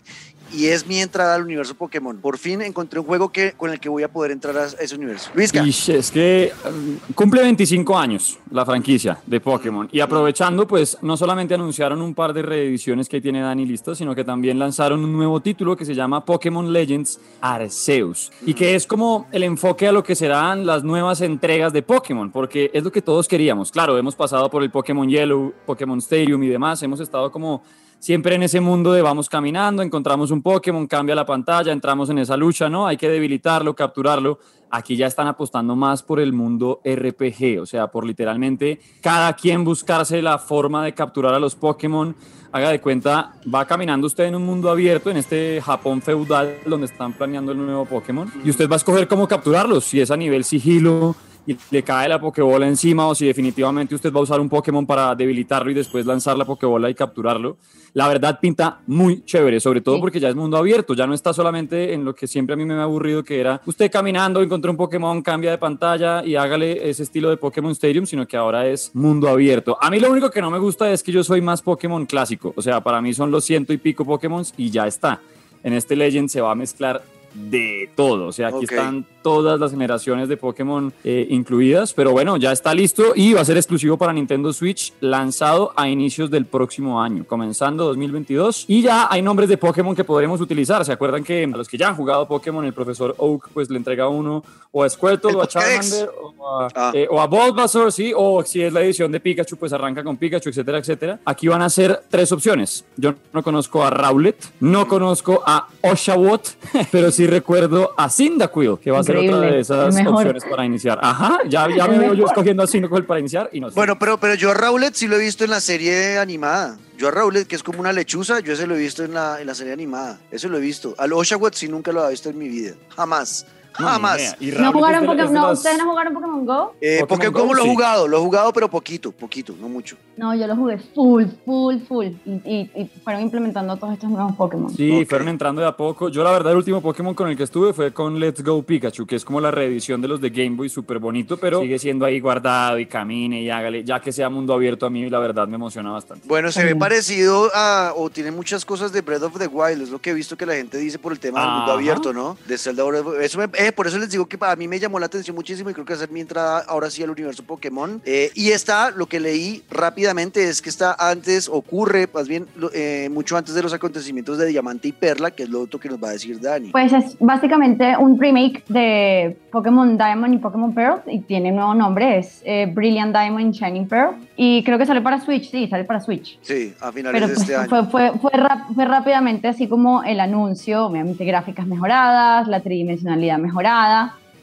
[SPEAKER 1] y es mi entrada al universo Pokémon. Por fin encontré un juego que, con el que voy a poder entrar a ese universo. Luisca.
[SPEAKER 3] Y es que um, cumple 25 años la franquicia de Pokémon. Y aprovechando, pues no solamente anunciaron un par de reediciones que tiene Dani listo, sino que también lanzaron un nuevo título que se llama Pokémon Legends Arceus. Y que es como el enfoque a lo que serán las nuevas entregas de Pokémon, porque es lo que todos queríamos. Claro, hemos pasado por el Pokémon Yellow, Pokémon Stadium y demás. Hemos estado como siempre en ese mundo de vamos caminando, encontramos un Pokémon, cambia la pantalla, entramos en esa lucha, ¿no? Hay que debilitarlo, capturarlo. Aquí ya están apostando más por el mundo RPG, o sea, por literalmente cada quien buscarse la forma de capturar a los Pokémon. Haga de cuenta, va caminando usted en un mundo abierto, en este Japón feudal donde están planeando el nuevo Pokémon, y usted va a escoger cómo capturarlos, si es a nivel sigilo, y le cae la Pokébola encima o si definitivamente usted va a usar un Pokémon para debilitarlo y después lanzar la Pokébola y capturarlo. La verdad pinta muy chévere, sobre todo porque ya es mundo abierto, ya no está solamente en lo que siempre a mí me ha aburrido, que era usted caminando, encontró un Pokémon, cambia de pantalla y hágale ese estilo de Pokémon Stadium, sino que ahora es mundo abierto. A mí lo único que no me gusta es que yo soy más Pokémon clásico, o sea, para mí son los ciento y pico Pokémon y ya está. En este Legend se va a mezclar de todo. O sea, aquí están todas las generaciones de Pokémon eh, incluidas, pero bueno, ya está listo y va a ser exclusivo para Nintendo Switch, lanzado a inicios del próximo año, comenzando 2022. Y ya hay nombres de Pokémon que podremos utilizar. ¿Se acuerdan que a los que ya han jugado Pokémon, el profesor Oak pues le entrega uno o a Squirtle o a Charmander o a, ah. eh, Bulbasaur, sí, o si es la edición de Pikachu, pues arranca con Pikachu, etcétera, etcétera. Aquí van a ser tres opciones. Yo no conozco a Rowlet, no conozco a Oshawott, [LAUGHS] pero sí recuerdo a Cyndaquil, que va a ser otra de esas opciones para iniciar. Ajá, ya, ya me veo yo escogiendo a Cyndaquil para iniciar y no sé.
[SPEAKER 1] Bueno, pero, pero yo a Rowlet sí lo he visto en la serie animada. Yo a Rowlet, que es como una lechuza, yo ese lo he visto en la, en la serie animada. Eso lo he visto. Al Oshawott sí nunca lo había visto en mi vida. Jamás. Nada más.
[SPEAKER 2] ¿No jugaron Pokémon, no, ¿Ustedes no jugaron Pokémon Go?
[SPEAKER 1] Eh, Pokémon, Go, lo he jugado, lo he jugado, pero poquito, poquito, no mucho.
[SPEAKER 2] No, yo lo jugué full, full, full. Y, y, fueron implementando todos estos nuevos Pokémon.
[SPEAKER 3] Sí, fueron entrando de a poco. Yo, la verdad, el último Pokémon con el que estuve fue con Let's Go Pikachu, que es como la reedición de los de Game Boy, súper bonito, pero sigue siendo ahí guardado y camine y hágale. Ya que sea mundo abierto, a mí, la verdad, me emociona bastante.
[SPEAKER 1] Bueno, se ve parecido a, o tiene muchas cosas de Breath of the Wild, es lo que he visto que la gente dice por el tema del mundo abierto, ¿no? De Zelda. Eso eh, por eso les digo que a mí me llamó la atención muchísimo y creo que va a ser mi entrada ahora sí al universo Pokémon. Eh, y está, lo que leí rápidamente es que está antes, ocurre más bien eh, mucho antes de los acontecimientos de Diamante y Perla, que es lo otro que nos va a decir Dani.
[SPEAKER 2] Pues es básicamente un remake de Pokémon Diamond y Pokémon Pearl y tiene un nuevo nombre, es eh, Brilliant Diamond Shining Pearl. Y creo que sale para Switch, sí, sale para Switch.
[SPEAKER 1] Sí, a finales de este
[SPEAKER 2] pues, año. Fue, fue, fue, rápidamente así como el anuncio, obviamente gráficas mejoradas, la tridimensionalidad mejorada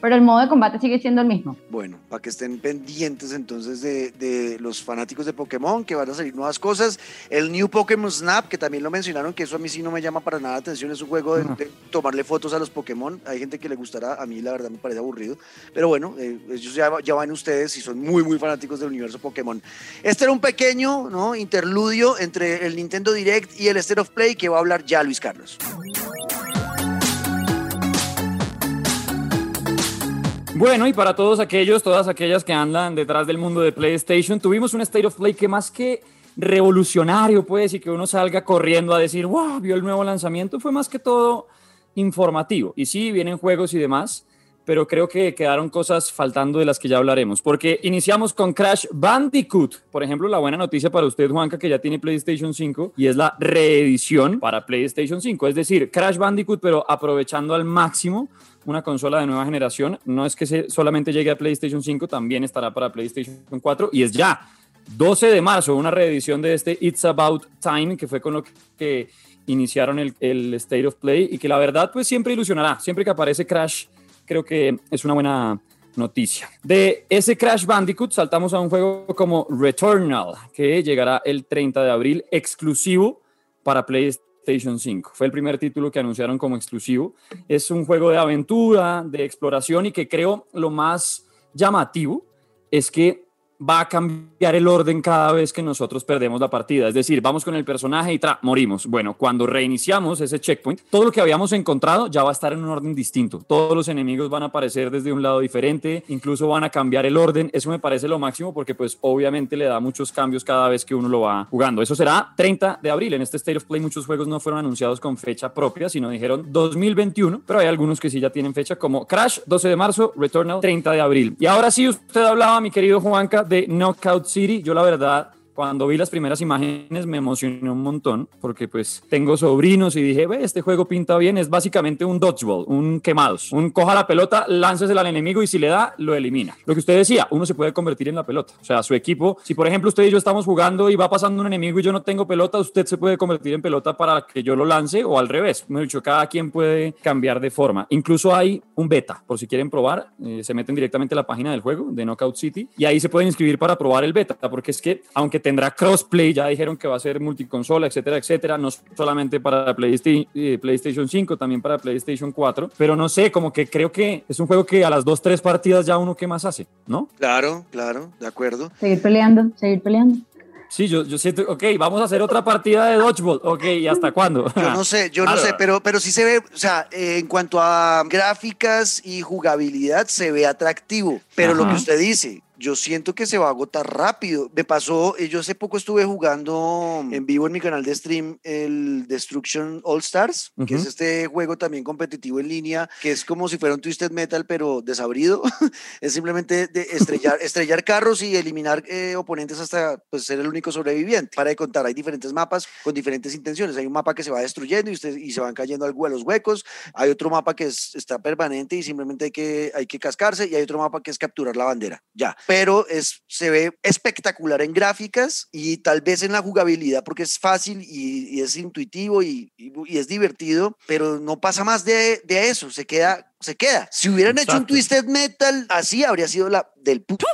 [SPEAKER 2] pero el modo de combate sigue siendo el mismo.
[SPEAKER 1] Bueno, para que estén pendientes entonces de, de, los fanáticos de Pokémon, que van a salir nuevas cosas. El New Pokémon Snap, que también lo mencionaron, que eso a mí sí no me llama para nada la atención, es un juego de, tomarle fotos a los Pokémon. Hay gente que le gustará, a mí la verdad me parece aburrido, pero bueno, eh, ellos ya, ya, van ustedes y son muy, muy fanáticos del universo Pokémon. Este era un pequeño ¿no? interludio entre el Nintendo Direct y el State of Play que va a hablar ya Luis Carlos.
[SPEAKER 3] Bueno, y para todos aquellos, todas aquellas que andan detrás del mundo de PlayStation, tuvimos un State of Play que más que revolucionario, pues, y que uno salga corriendo a decir, wow, vio el nuevo lanzamiento, fue más que todo informativo. Y sí, vienen juegos y demás, pero creo que quedaron cosas faltando de las que ya hablaremos, porque iniciamos con Crash Bandicoot. Por ejemplo, la buena noticia para usted, Juanca, que ya tiene PlayStation 5 y es la reedición para PlayStation 5, es decir, Crash Bandicoot, pero aprovechando al máximo una consola de nueva generación. No es que se solamente llegue a PlayStation 5, también estará para PlayStation 4 y es ya 12 de marzo una reedición de este It's About Time, que fue con lo que iniciaron el, el State of Play y que la verdad pues siempre ilusionará. Siempre que aparece Crash, creo que es una buena noticia. De ese Crash Bandicoot saltamos a un juego como Returnal, que llegará el 30 de abril exclusivo para PlayStation 5. Fue el primer título que anunciaron como exclusivo. Es un juego de aventura, de exploración y que creo lo más llamativo es que va a cambiar el orden cada vez que nosotros perdemos la partida. Es decir, vamos con el personaje y tra, morimos. Bueno, cuando reiniciamos ese checkpoint, todo lo que habíamos encontrado ya va a estar en un orden distinto. Todos los enemigos van a aparecer desde un lado diferente, incluso van a cambiar el orden. Eso me parece lo máximo porque pues obviamente le da muchos cambios cada vez que uno lo va jugando. Eso será 30 de abril. En este State of Play muchos juegos no fueron anunciados con fecha propia, sino dijeron 2021, pero hay algunos que sí ya tienen fecha como Crash 12 de marzo, Returnal 30 de abril. Y ahora sí, usted hablaba, mi querido Juanca, de Knockout City. Yo la verdad cuando vi las primeras imágenes me emocioné un montón porque pues tengo sobrinos y dije, ve, este juego pinta bien, es básicamente un dodgeball, un quemados, un coja la pelota, láncesela al enemigo y si le da, lo elimina. Lo que usted decía, uno se puede convertir en la pelota, o sea, su equipo, si por ejemplo usted y yo estamos jugando y va pasando un enemigo y yo no tengo pelota, usted se puede convertir en pelota para que yo lo lance o al revés, me dicho, cada quien puede cambiar de forma. Incluso hay un beta, por si quieren probar, eh, se meten directamente a la página del juego de Knockout City y ahí se pueden inscribir para probar el beta, porque es que aunque te tendrá crossplay, ya dijeron que va a ser multiconsola, etcétera, etcétera, no solamente para eh, PlayStation 5, también para PlayStation 4, pero no sé, como que creo que es un juego que a las dos, tres partidas ya uno qué más hace, ¿no?
[SPEAKER 1] Claro, claro, de acuerdo.
[SPEAKER 2] Seguir peleando, seguir peleando.
[SPEAKER 3] Sí, yo, yo siento, ok, vamos a hacer otra partida de dodgeball, ok, ¿y hasta cuándo?
[SPEAKER 1] Yo no sé, yo no sé, pero, pero sí se ve, o sea, eh, en cuanto a gráficas y jugabilidad, se ve atractivo, pero lo que usted dice, yo siento que se va a agotar rápido. Me pasó, eh, yo hace poco estuve jugando en vivo en mi canal de stream el Destruction All Stars, que es este juego también competitivo en línea, que es como si fuera un Twisted Metal, pero desabrido. [LAUGHS] es simplemente de estrellar, [LAUGHS] estrellar carros y eliminar eh, oponentes hasta pues, ser el único sobreviviente. Para de contar, hay diferentes mapas con diferentes intenciones. Hay un mapa que se va destruyendo y, usted, y se van cayendo a los huecos. Hay otro mapa que está permanente y simplemente hay que, hay que cascarse. Y hay otro mapa que es capturar la bandera. Ya pero es, se ve espectacular en gráficas y tal vez en la jugabilidad porque es fácil y, es intuitivo y, y, es divertido, pero no pasa más de, de eso, se queda, se queda. Si hubieran hecho un Twisted Metal, así habría sido la del puto,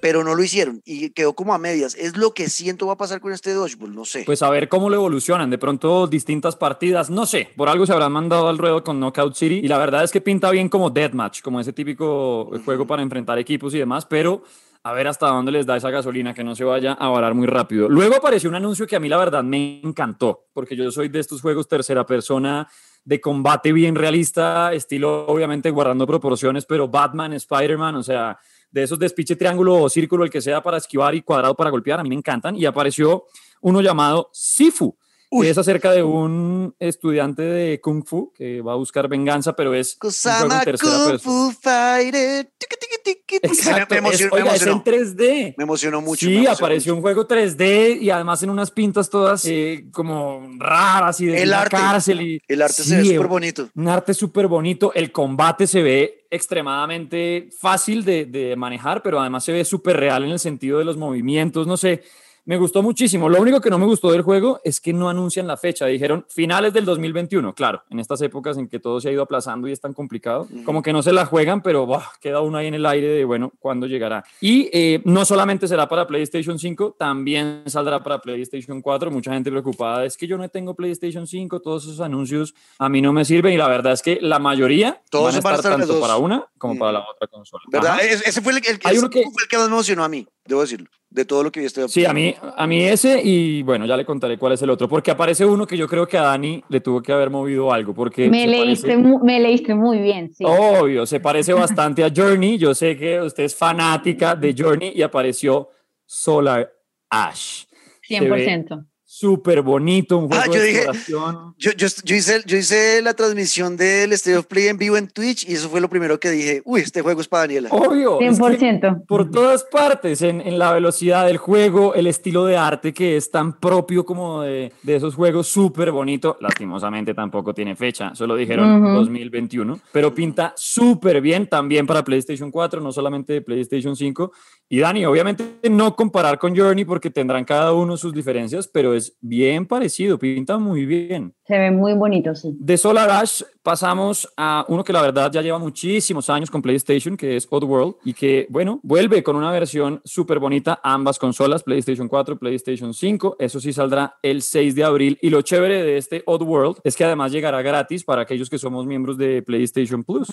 [SPEAKER 1] pero no lo hicieron y quedó como a medias. Es lo que siento va a pasar con este Dodgeball, no sé.
[SPEAKER 3] Pues a ver cómo lo evolucionan, de pronto distintas partidas, no sé, por algo se habrán mandado al ruedo con Knockout City y la verdad es que pinta bien como Deathmatch, como ese típico juego para enfrentar equipos y demás, pero a ver hasta dónde les da esa gasolina, que no se vaya a varar muy rápido. Luego apareció un anuncio que a mí la verdad me encantó, porque yo soy de estos juegos tercera persona de combate bien realista, estilo obviamente guardando proporciones, pero Batman, Spider-Man, o sea, de esos despiche triángulo o círculo, el que sea para esquivar y cuadrado para golpear, a mí me encantan. Y apareció uno llamado Sifu, que es acerca de un estudiante de Kung Fu que va a buscar venganza, pero es
[SPEAKER 1] Kusama Kung Fu Fighter.
[SPEAKER 3] Exacto, me emocionó, es, en 3D.
[SPEAKER 1] Me emocionó mucho.
[SPEAKER 3] Sí, apareció un juego 3D y además en unas pintas todas eh, como raras y de
[SPEAKER 1] el arte,
[SPEAKER 3] cárcel. Y,
[SPEAKER 1] el arte se ve súper bonito.
[SPEAKER 3] Un arte súper bonito. El combate se ve extremadamente fácil de, de manejar, pero además se ve súper real en el sentido de los movimientos. No sé, me gustó muchísimo. Lo único que no me gustó del juego es que no anuncian la fecha. Dijeron finales del 2021. Claro, en estas épocas en que todo se ha ido aplazando y es tan complicado, como que no se la juegan, pero queda uno ahí en el aire de, bueno, ¿cuándo llegará? Y eh, no solamente será para PlayStation 5, también saldrá para PlayStation 4. Mucha gente preocupada es que yo no tengo PlayStation 5, todos esos anuncios a mí no me sirven y la verdad es que la mayoría
[SPEAKER 1] todos
[SPEAKER 3] van a estar tanto para una como para la otra consola.
[SPEAKER 1] ¿Verdad? Ese fue el, que, fue el que más me emocionó a mí, debo decirlo de todo lo que vi este
[SPEAKER 3] Sí, a mí, a mí ese y bueno, ya le contaré cuál es el otro, porque aparece uno que yo creo que a Dani le tuvo que haber movido algo, porque...
[SPEAKER 2] Me, leíste, me leíste muy bien, sí.
[SPEAKER 3] Obvio, se parece bastante a Journey, yo sé que usted es fanática de Journey y apareció Solar Ash.
[SPEAKER 2] 100%
[SPEAKER 3] súper bonito, un juego
[SPEAKER 1] ah, yo de dije, yo, yo, hice, yo hice la transmisión del State of Play en vivo en Twitch y eso fue lo primero que dije, uy, este juego es para Daniela.
[SPEAKER 3] Obvio.
[SPEAKER 2] 100%.
[SPEAKER 3] por todas partes, en, en, la velocidad del juego, el estilo de arte que es tan propio como de, de esos juegos, súper bonito. Lastimosamente tampoco tiene fecha, solo dijeron 2021, pero pinta súper bien también para PlayStation 4, no solamente PlayStation 5. Y Dani, obviamente no comparar con Journey porque tendrán cada uno sus diferencias, pero es bien parecido, pinta muy bien.
[SPEAKER 2] Se ve muy bonito, sí.
[SPEAKER 3] De Solar Ash pasamos a uno que la verdad ya lleva muchísimos años con PlayStation, que es Oddworld, y que, bueno, vuelve con una versión súper bonita, ambas consolas, PlayStation 4, PlayStation 5. Eso sí saldrá el 6 de abril. Y lo chévere de este Oddworld es que además llegará gratis para aquellos que somos miembros de PlayStation Plus.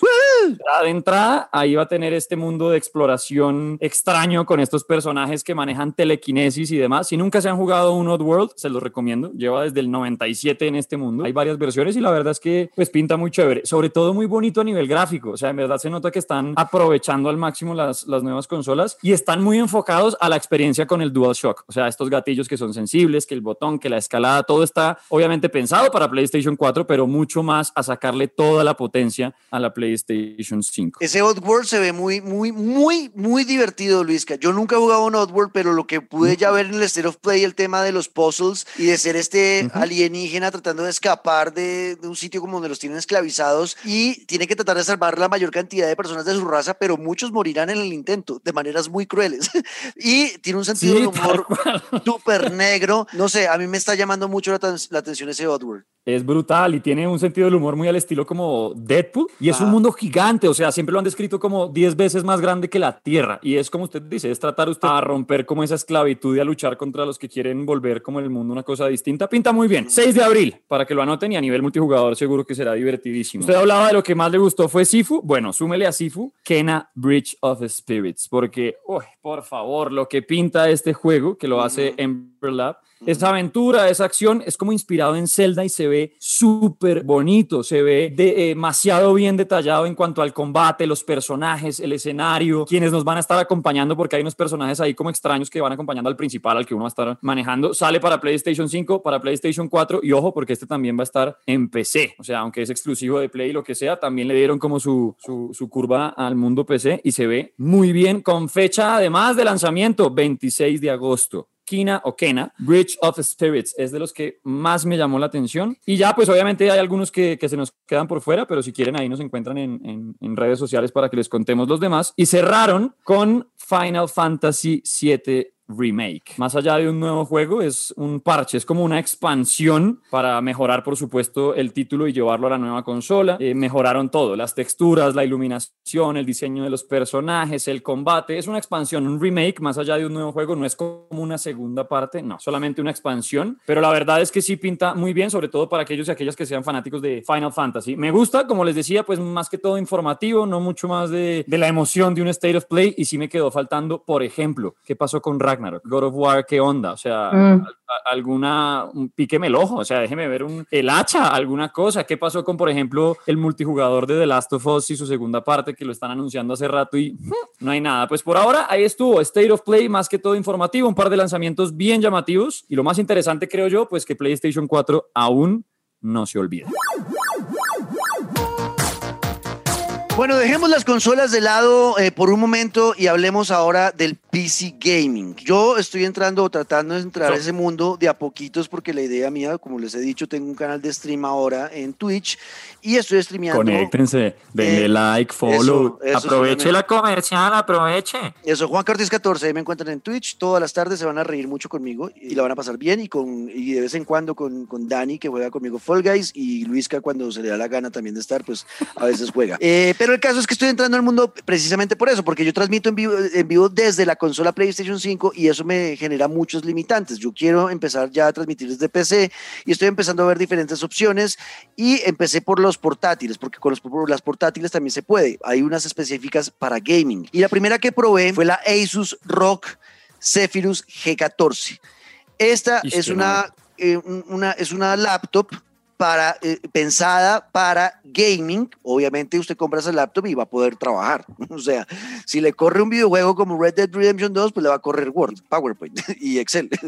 [SPEAKER 3] de entrada, ahí va a tener este mundo de exploración extraño con estos personajes que manejan telequinesis y demás. Si nunca se han jugado un Oddworld, se los recomiendo. Lleva desde el 97 en este mundo hay varias versiones y la verdad es que pues pinta muy chévere, sobre todo muy bonito a nivel gráfico, o sea, en verdad se nota que están aprovechando al máximo las, las nuevas consolas y están muy enfocados a la experiencia con el DualShock, o sea, estos gatillos que son sensibles, que el botón, que la escalada, todo está obviamente pensado para PlayStation 4, pero mucho más a sacarle toda la potencia a la PlayStation 5.
[SPEAKER 1] Ese Oddworld se ve muy, muy, muy, muy divertido, Luisca. Yo nunca he jugado un Oddworld, pero lo que pude ya ver en el State of Play, el tema de los puzzles y de ser este alienígena tratando de escapar de, un sitio como donde los tienen esclavizados y tiene que tratar de salvar la mayor cantidad de personas de su raza, pero muchos morirán en el intento de maneras muy crueles. [LAUGHS] y tiene un sentido de humor [LAUGHS] súper negro. No sé, a mí me está llamando mucho la, la atención ese Oddworld.
[SPEAKER 3] Es brutal y tiene un sentido del humor muy al estilo como Deadpool y es un mundo gigante, o sea, siempre lo han descrito como 10 veces más grande que la Tierra. Y es como usted dice, es tratar usted a romper como esa esclavitud y a luchar contra los que quieren volver como el mundo una cosa distinta. Pinta muy bien. 6 de abril, para que lo anoten y a nivel multijugador seguro que será divertidísimo. Usted hablaba de lo que más le gustó fue Sifu. Bueno, súmele a Sifu Kena Bridge of Spirits, porque, por favor, lo que pinta este juego, que lo hace Ember Lab, esa aventura, esa acción es como inspirado en Zelda y se ve súper bonito, se ve demasiado bien detallado en cuanto al combate, los personajes, el escenario, quienes nos van a estar acompañando, porque hay unos personajes ahí como extraños que van acompañando al principal, al que uno va a estar manejando. Sale para PlayStation 5, para PlayStation 4 y ojo, porque este también va a estar en PC. O sea, aunque es exclusivo de Play y lo que sea, también le dieron como su, su, su curva al mundo PC y se ve muy bien con fecha además de lanzamiento 26 de agosto. Kina o Kena, Bridge of Spirits, es de los que más me llamó la atención. Y ya, pues obviamente hay algunos que, que se nos quedan por fuera, pero si quieren ahí nos encuentran en, en, en, redes sociales para que les contemos los demás. Y cerraron con Final Fantasy VII remake. Más allá de un nuevo juego, es un parche, es como una expansión para mejorar, por supuesto, el título y llevarlo a la nueva consola. Eh, mejoraron todo, las texturas, la iluminación, el diseño de los personajes, el combate. Es una expansión, un remake, más allá de un nuevo juego, no es como una segunda parte, no, solamente una expansión. Pero la verdad es que sí pinta muy bien, sobre todo para aquellos y aquellas que sean fanáticos de Final Fantasy. Me gusta, como les decía, pues más que todo informativo, no mucho más de, de la emoción de un State of Play. Y sí me quedó faltando, por ejemplo, qué pasó con Ragnarok, God of War, ¿qué onda? O sea, mm. alguna, un, píqueme el ojo, o sea, déjeme ver un, el hacha, alguna cosa. ¿Qué pasó con, por ejemplo, el multijugador de The Last of Us y su segunda parte que lo están anunciando hace rato y no hay nada? Pues por ahora ahí estuvo, State of Play, más que todo informativo, un par de lanzamientos bien llamativos y lo más interesante creo yo, pues que PlayStation 4 aún no se olvida.
[SPEAKER 1] Bueno, dejemos las consolas de lado eh, por un momento y hablemos ahora del PC Gaming. Yo estoy entrando o tratando de entrar a ese mundo de a poquitos porque la idea mía, como les he dicho, tengo un canal de stream ahora en Twitch y estoy streameando.
[SPEAKER 3] Conéctense, denle eh, like, follow, aproveche la comercial, aproveche.
[SPEAKER 1] Eso, Juan Cartis 14, ahí me encuentran en Twitch, todas las tardes se van a reír mucho conmigo y la van a pasar bien y, con, y de vez en cuando con, con Dani que juega conmigo Fall Guys y Luisca cuando se le da la gana también de estar, pues a veces juega. [LAUGHS] Eh, pero el caso es que estoy entrando al mundo precisamente por eso, porque yo transmito en vivo, en vivo desde la consola PlayStation 5 y eso me genera muchos limitantes. Yo quiero empezar ya a transmitir desde PC y estoy empezando a ver diferentes opciones y empecé por los portátiles, porque con los, las portátiles también se puede. Hay unas específicas para gaming. Y la primera que probé fue la Asus ROG Zephyrus G14. Esta es una, eh, una, es una laptop para, eh, pensada para gaming. Obviamente usted compra ese laptop y va a poder trabajar. [LAUGHS] O sea, si le corre un videojuego como Red Dead Redemption 2, pues le va a correr Word, PowerPoint [LAUGHS] y Excel. [LAUGHS]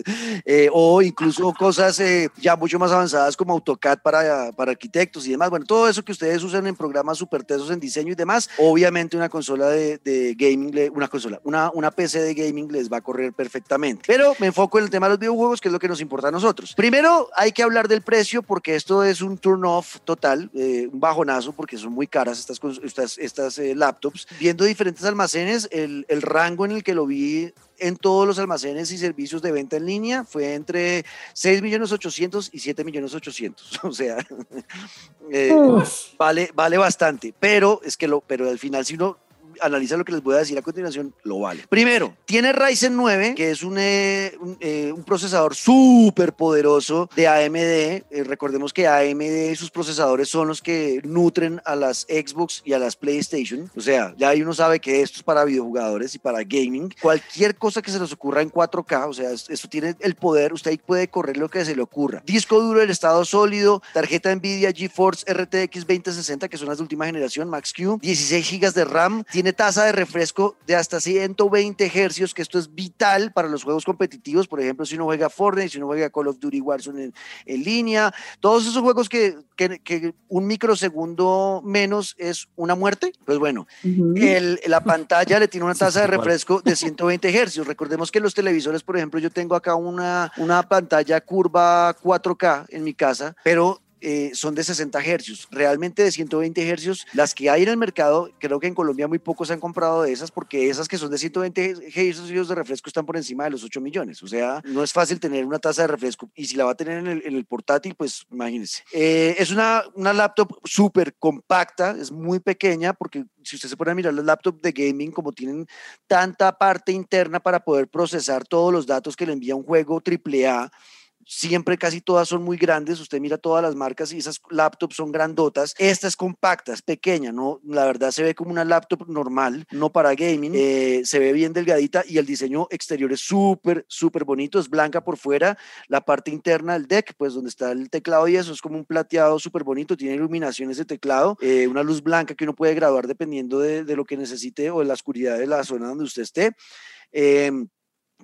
[SPEAKER 1] Eh, o incluso cosas eh, ya mucho más avanzadas como AutoCAD para, para arquitectos y demás. Bueno, todo eso que ustedes usan en programas super tesos en diseño y demás, obviamente una consola de, de gaming, una consola, una, una PC de gaming les va a correr perfectamente. Pero me enfoco en el tema de los videojuegos, que es lo que nos importa a nosotros. Primero hay que hablar del precio porque esto es un turn off total, eh, un bajonazo, porque son muy caras estas, estas, estas eh, laptops. Viendo diferentes almacenes, el, el rango en el que lo vi en todos los almacenes y servicios de venta en línea fue entre 6 millones 800 y 7 millones 800. [LAUGHS] O sea, [LAUGHS] eh, vale, vale bastante. Pero es que lo, pero al final, si uno analiza lo que les voy a decir a continuación, lo vale. Primero, tiene Ryzen 9, que es un, eh, eh, un, procesador súper poderoso de AMD. Eh, recordemos que AMD y sus procesadores son los que nutren a las Xbox y a las PlayStation. O sea, ya uno sabe que esto es para videojugadores y para gaming. Cualquier cosa que se les ocurra en 4K, o sea, esto tiene el poder, usted ahí puede correr lo que se le ocurra. Disco duro del estado sólido, tarjeta Nvidia GeForce RTX 2060, que son las de última generación, Max Q, 16 GB de RAM, tiene tasa de refresco de hasta 120 hercios, que esto es vital para los juegos competitivos. Por ejemplo, si uno juega Fortnite, si uno juega Call of Duty Warzone en, línea, todos esos juegos que, que, un microsegundo menos es una muerte. Pues bueno, el, la pantalla le tiene una [LAUGHS] tasa de refresco de 120 hercios. Recordemos que los televisores, por ejemplo, yo tengo acá una, una pantalla curva 4K en mi casa, pero eh, son de 60 hercios. Realmente de 120 hercios, las que hay en el mercado, creo que en Colombia muy pocos han comprado de esas porque esas que son de 120 hercios de refresco están por encima de los 8 millones. O sea, no es fácil tener una taza de refresco y si la va a tener en el, portátil, pues imagínense. Eh, es una, una laptop súper compacta, es muy pequeña porque si usted se pone a mirar las laptops de gaming, como tienen tanta parte interna para poder procesar todos los datos que le envía un juego AAA, siempre casi todas son muy grandes, usted mira todas las marcas y esas laptops son grandotas, esta es compacta, es pequeña, no, la verdad se ve como una laptop normal, no para gaming, eh, se ve bien delgadita y el diseño exterior es súper, súper bonito, es blanca por fuera, la parte interna del deck, pues donde está el teclado y eso es como un plateado súper bonito, tiene iluminaciones de teclado, eh, una luz blanca que uno puede graduar dependiendo de, de, lo que necesite o de la oscuridad de la zona donde usted esté. Eh,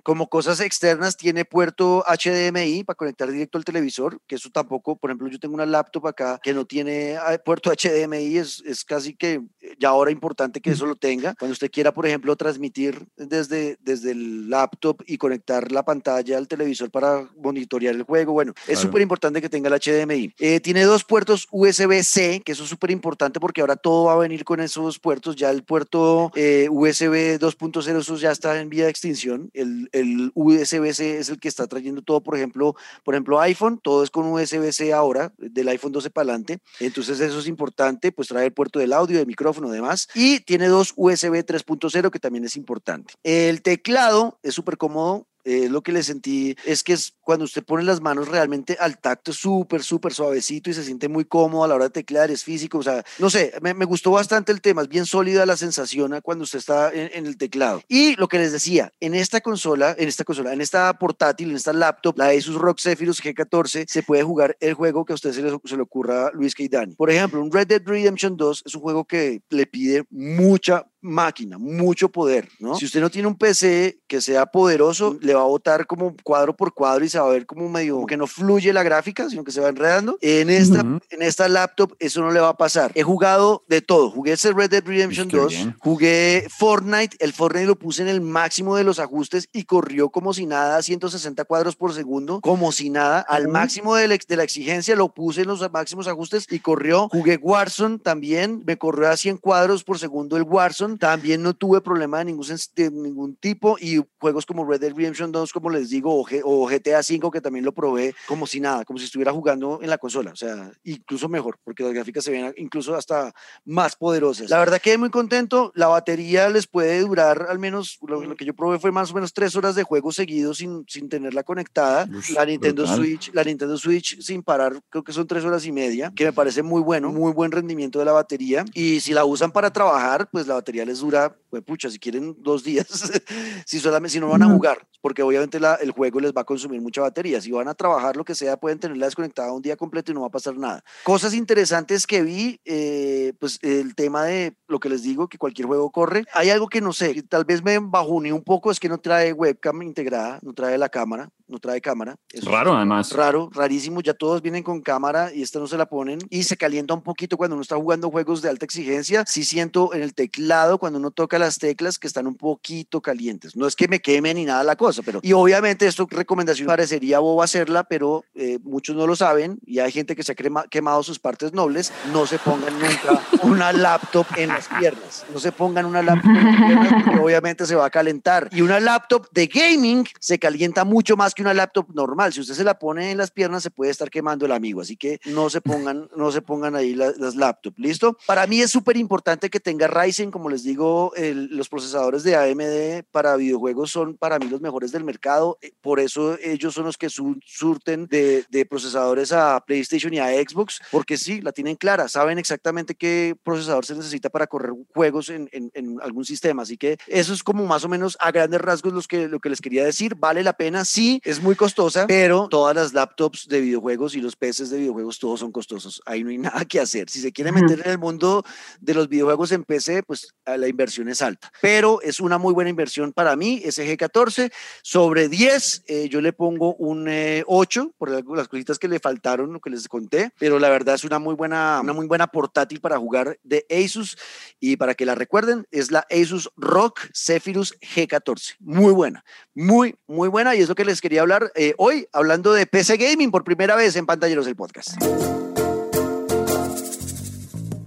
[SPEAKER 1] como cosas externas tiene puerto HDMI para conectar directo al televisor, que eso tampoco, por ejemplo, yo tengo una laptop acá que no tiene ah, puerto HDMI, es, es casi que ya ahora importante que eso lo tenga. Cuando usted quiera, por ejemplo, transmitir desde, desde el laptop y conectar la pantalla al televisor para monitorear el juego, bueno, es súper importante que tenga el HDMI. Eh, tiene dos puertos USB-C, que eso es súper importante porque ahora todo va a venir con esos puertos, ya el puerto eh, USB 2.0, eso ya está en vía de extinción, el el, USB-C es el que está trayendo todo, por ejemplo, por ejemplo iPhone, todo es con USB-C ahora, del iPhone 12 para adelante, entonces eso es importante, pues trae el puerto del audio, del micrófono, demás, y tiene dos USB 3.0 que también es importante. El teclado es súper cómodo, eh, lo que le sentí es que es cuando usted pone las manos realmente al tacto súper, súper suavecito y se siente muy cómodo a la hora de teclear, es físico, o sea, no sé, me, me gustó bastante el tema, es bien sólida la sensación cuando usted está en, el teclado. Y lo que les decía, en esta consola, en esta consola, en esta portátil, en esta laptop, la Asus ROG Zephyrus G14, se puede jugar el juego que a usted se le, se le ocurra, Luis Keidani. Por ejemplo, un Red Dead Redemption 2 es un juego que le pide mucha máquina, mucho poder, ¿no? Si usted no tiene un PC que sea poderoso, le va a botar como cuadro por cuadro y se va a ver como medio que no fluye la gráfica, sino que se va enredando. En esta, en esta laptop eso no le va a pasar. He jugado de todo. Jugué ese Red Dead Redemption 2, jugué Fortnite, el Fortnite lo puse en el máximo de los ajustes y corrió como si nada, 160 cuadros por segundo, como si nada, al máximo de la, de la exigencia lo puse en los máximos ajustes y corrió. Jugué Warzone también, me corrió a 100 cuadros por segundo el Warzone también no tuve problema de ningún, de ningún tipo y juegos como Red Dead Redemption 2, como les digo, o, GTA 5 que también lo probé como si nada, como si estuviera jugando en la consola, o sea, incluso mejor, porque las gráficas se ven incluso hasta más poderosas. La verdad quedé muy contento, la batería les puede durar al menos, lo, que yo probé fue más o menos tres horas de juego seguido sin, sin tenerla conectada. la Nintendo Switch, la Nintendo Switch sin parar, creo que son tres horas y media, que me parece muy bueno, muy buen rendimiento de la batería. Y si la usan para trabajar, pues la batería les dura, pues pucha, si quieren dos días, [LAUGHS] si solamente, si no van a jugar, porque obviamente la, el juego les va a consumir mucha batería. Si van a trabajar, lo que sea, pueden tenerla desconectada un día completo y no va a pasar nada. Cosas interesantes que vi, eh, pues el tema de lo que les digo, que cualquier juego corre. Hay algo que no sé, tal vez me bajoné un poco, es que no trae webcam integrada, no trae la cámara. No trae cámara. Eso
[SPEAKER 3] Raro,
[SPEAKER 1] es
[SPEAKER 3] además.
[SPEAKER 1] Raro, rarísimo. Ya todos vienen con cámara y esta no se la ponen. Y se calienta un poquito cuando uno está jugando juegos de alta exigencia. Sí siento en el teclado, cuando uno toca las teclas, que están un poquito calientes. No es que me queme ni nada la cosa, pero. Y obviamente, esto recomendación parecería bobo hacerla, pero eh, muchos no lo saben y hay gente que se ha crema- quemado sus partes nobles. No se pongan nunca [LAUGHS] una laptop en las piernas. No se pongan una laptop en las piernas porque obviamente se va a calentar. Y una laptop de gaming se calienta mucho más que una laptop normal. Si usted se la pone en las piernas, se puede estar quemando el amigo. Así que no se [LAUGHS] pongan, no se pongan ahí la- las laptops. ¿Listo? Para mí es súper importante que tenga Ryzen. Como les digo, el- los procesadores de AMD para videojuegos son para mí los mejores del mercado. Eh, Por eso ellos son los que su- surten de, de procesadores a PlayStation y a Xbox, porque sí, la tienen clara, saben exactamente qué procesador se necesita para correr juegos en, en- en algún sistema. Así que eso es como más o menos a grandes rasgos los que, lo que les quería decir. Vale la pena, sí, es muy costosa, pero todas las laptops de videojuegos y los PCs de videojuegos, todos son costosos. Ahí no hay [LAUGHS] nada que hacer. Si se quiere meter en el mundo de los videojuegos en PC, pues ah, la inversión es alta. Pero es una muy buena inversión para mí, SG14. Sobre 10, eh, yo le pongo un eh, 8 por las cositas que le faltaron, lo que les conté. Pero la verdad es una muy buena, una muy buena portátil para jugar de Asus. Y para que la recuerden, es la Asus Rock Zephyrus G14. Muy buena, muy, muy buena. Y es lo que les quería hablar eh, hoy, hablando de PC Gaming por primera vez en Pantalleros el Podcast.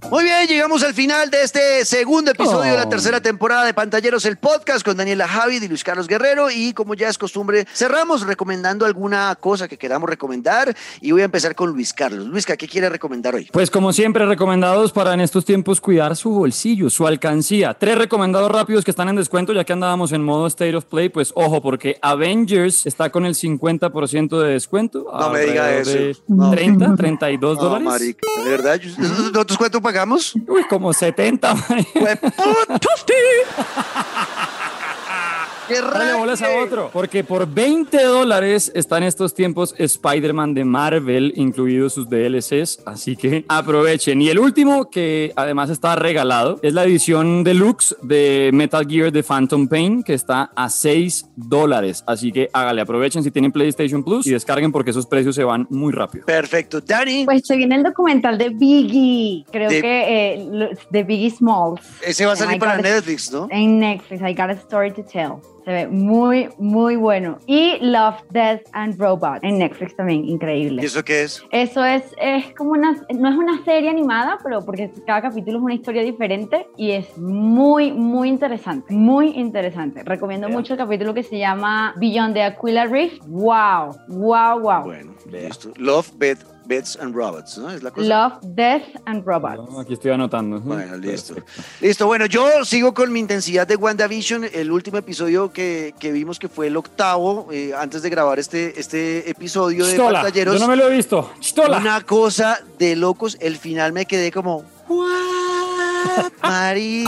[SPEAKER 1] Muy bien, llegamos al final de este segundo episodio de la
[SPEAKER 3] Oh.
[SPEAKER 1] tercera temporada de Pantalleros, el podcast con Daniela Javid y Luis Carlos Guerrero. Y como ya es costumbre, cerramos recomendando alguna cosa que queramos recomendar. Y voy a empezar con Luis Carlos. Luis, ¿qué quiere recomendar hoy?
[SPEAKER 3] Pues como siempre, recomendados para en estos tiempos cuidar su bolsillo, su alcancía. Tres recomendados rápidos que están en descuento, ya que andábamos en modo State of Play. Pues ojo, porque Avengers está con el 50% de descuento.
[SPEAKER 1] No me diga eso.
[SPEAKER 3] de
[SPEAKER 1] No.
[SPEAKER 3] 30, 32
[SPEAKER 1] No,
[SPEAKER 3] dólares.
[SPEAKER 1] marica, de verdad, yo- ¿nosotros cuánto pagamos?
[SPEAKER 3] Uy, como 70. marica. [LAUGHS]
[SPEAKER 1] ¡Qué
[SPEAKER 3] Dale bolas a
[SPEAKER 1] rabia!
[SPEAKER 3] otro. Porque por 20 dólares están estos tiempos Spider-Man de Marvel, incluidos sus DLCs. Así que aprovechen. Y el último, que además está regalado, es la edición deluxe de Metal Gear de Phantom Pain, que está a 6 dólares. Así que hágale, aprovechen si tienen PlayStation Plus y descarguen porque esos precios se van muy rápido.
[SPEAKER 1] Perfecto. Dani,
[SPEAKER 2] Pues se viene el documental de Biggie, creo
[SPEAKER 1] De-
[SPEAKER 2] que eh, de Biggie Smalls.
[SPEAKER 1] ese va a salir para Netflix, ¿no?
[SPEAKER 2] En Netflix, I Got a Story to Tell. Se ve muy, muy bueno. Y Love, Death and Robots en Netflix también,
[SPEAKER 1] ¿Y
[SPEAKER 2] increíble.
[SPEAKER 1] eso qué es?
[SPEAKER 2] Eso es, es como una, no es una serie animada, pero porque cada capítulo es una historia diferente y es muy, muy interesante, muy interesante. Recomiendo mucho el capítulo que se llama Beyond the Aquila Reef. Wow, wow, wow.
[SPEAKER 1] Bueno, listo. Love, Bed, Beds and Robots, ¿no? Es la cosa.
[SPEAKER 2] Love, Death and Robots.
[SPEAKER 3] No, Aquí estoy anotando.
[SPEAKER 1] Bueno, listo.
[SPEAKER 3] Perfecto.
[SPEAKER 1] Listo, bueno, yo sigo con mi intensidad de WandaVision. El último episodio que, que vimos que fue el octavo, eh, antes de grabar este, este episodio de
[SPEAKER 3] Chistola.
[SPEAKER 1] Pantalleros.
[SPEAKER 3] Yo no me lo he visto. Chistola.
[SPEAKER 1] Una cosa de locos. El final me quedé como, ¿what? Mari,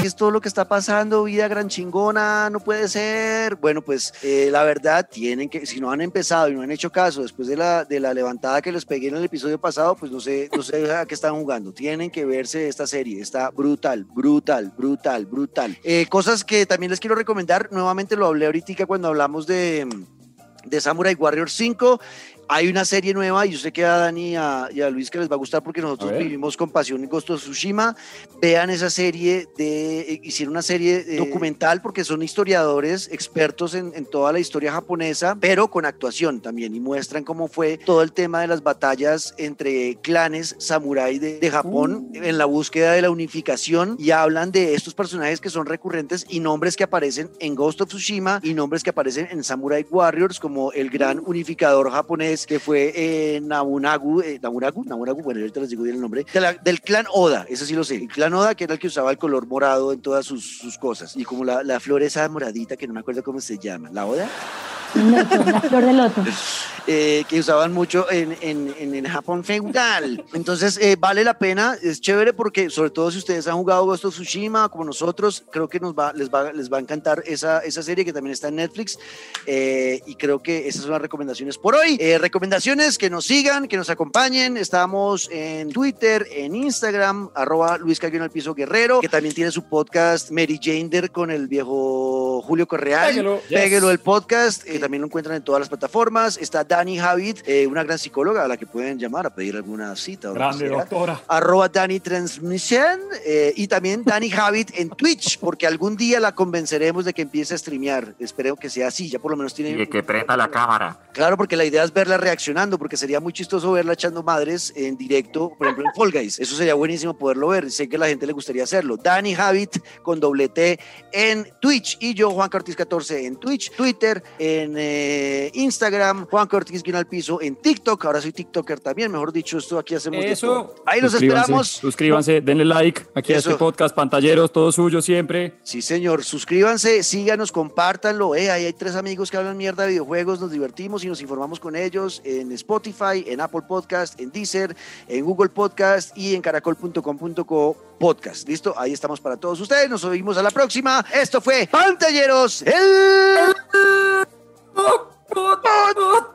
[SPEAKER 1] ¿qué es todo lo que está pasando? Vida gran chingona, no puede ser. Bueno, pues eh, la verdad, tienen que, si no han empezado y no han hecho caso después de la, de la levantada que les pegué en el episodio pasado, pues no sé, no sé a qué están jugando. Tienen que verse esta serie, está brutal, brutal, brutal, brutal. Eh, cosas que también les quiero recomendar, nuevamente lo hablé ahorita cuando hablamos de de Samurai Warrior 5. Hay una serie nueva y yo sé que a Dani y a, y a Luis que les va a gustar porque nosotros vivimos con pasión en Ghost of Tsushima. Vean esa serie de, eh, hicieron una serie eh, documental porque son historiadores expertos en, en toda la historia japonesa, pero con actuación también y muestran cómo fue todo el tema de las batallas entre clanes samurái de, de Japón en la búsqueda de la unificación y hablan de estos personajes que son recurrentes y nombres que aparecen en Ghost of Tsushima y nombres que aparecen en Samurai Warriors como el gran unificador japonés que fue eh, Nabunagu, eh, Nabunagu, Nabunagu, bueno, ahorita les digo bien el nombre, del clan Oda, eso sí lo sé, el clan Oda que era el que usaba el color morado en todas sus, cosas. Y como la, la flor esa moradita que no me acuerdo cómo se llama, la Oda,
[SPEAKER 2] loto, una flor de loto.
[SPEAKER 1] eh, que usaban mucho en, en, en Japón feudal. Entonces, eh, vale la pena, es chévere porque, sobre todo si ustedes han jugado Ghost of Tsushima, como nosotros, creo que nos va, les, va, les va a encantar esa, esa serie que también está en Netflix. eh, y creo que esas son las recomendaciones por hoy. Eh, recomendaciones que nos sigan, que nos acompañen. Estamos en Twitter, en Instagram, arroba Luis Caguión al Piso Guerrero, que también tiene su podcast Mary Jander con el viejo Julio Correal.
[SPEAKER 3] Péguelo. Yes.
[SPEAKER 1] Péguelo el podcast. También lo encuentran en todas las plataformas. Está Dani Javid, eh, una gran psicóloga a la que pueden llamar a pedir alguna cita. o
[SPEAKER 3] Grande, doctora.
[SPEAKER 1] Arroba Dani Transmission eh, y también Dani Javid en Twitch, porque algún día la convenceremos de que empiece a streamear. Espero que sea así, ya por lo menos tiene...
[SPEAKER 5] Y de que prenda la cámara.
[SPEAKER 1] Claro, porque la idea es verla reaccionando, porque sería muy chistoso verla echando madres en directo, por ejemplo en Fall Guys. Eso sería buenísimo poderlo ver. Sé que a la gente le gustaría hacerlo. Dani Habit con doble T en Twitch y yo, Juan Cortés 14 en Twitch, Twitter, en eh, Instagram, Juan Cortés guion al piso en TikTok. Ahora soy TikToker también, mejor dicho, esto aquí hacemos de
[SPEAKER 3] Eso.
[SPEAKER 1] todo. Ahí los esperamos.
[SPEAKER 3] Suscríbanse, denle like aquí a
[SPEAKER 1] Eso.
[SPEAKER 3] este podcast, pantalleros, todo suyo siempre.
[SPEAKER 1] Sí, señor. Suscríbanse, síganos, compártanlo. Eh, ahí hay tres amigos que hablan mierda de videojuegos. Nos divertimos y nos informamos con ellos en Spotify, en Apple Podcast, en Deezer, en Google Podcast y en caracol.com.co podcast. ¿Listo? Ahí estamos para todos ustedes. Nos oímos a la próxima. Esto fue Pantalleros. El... Podcast!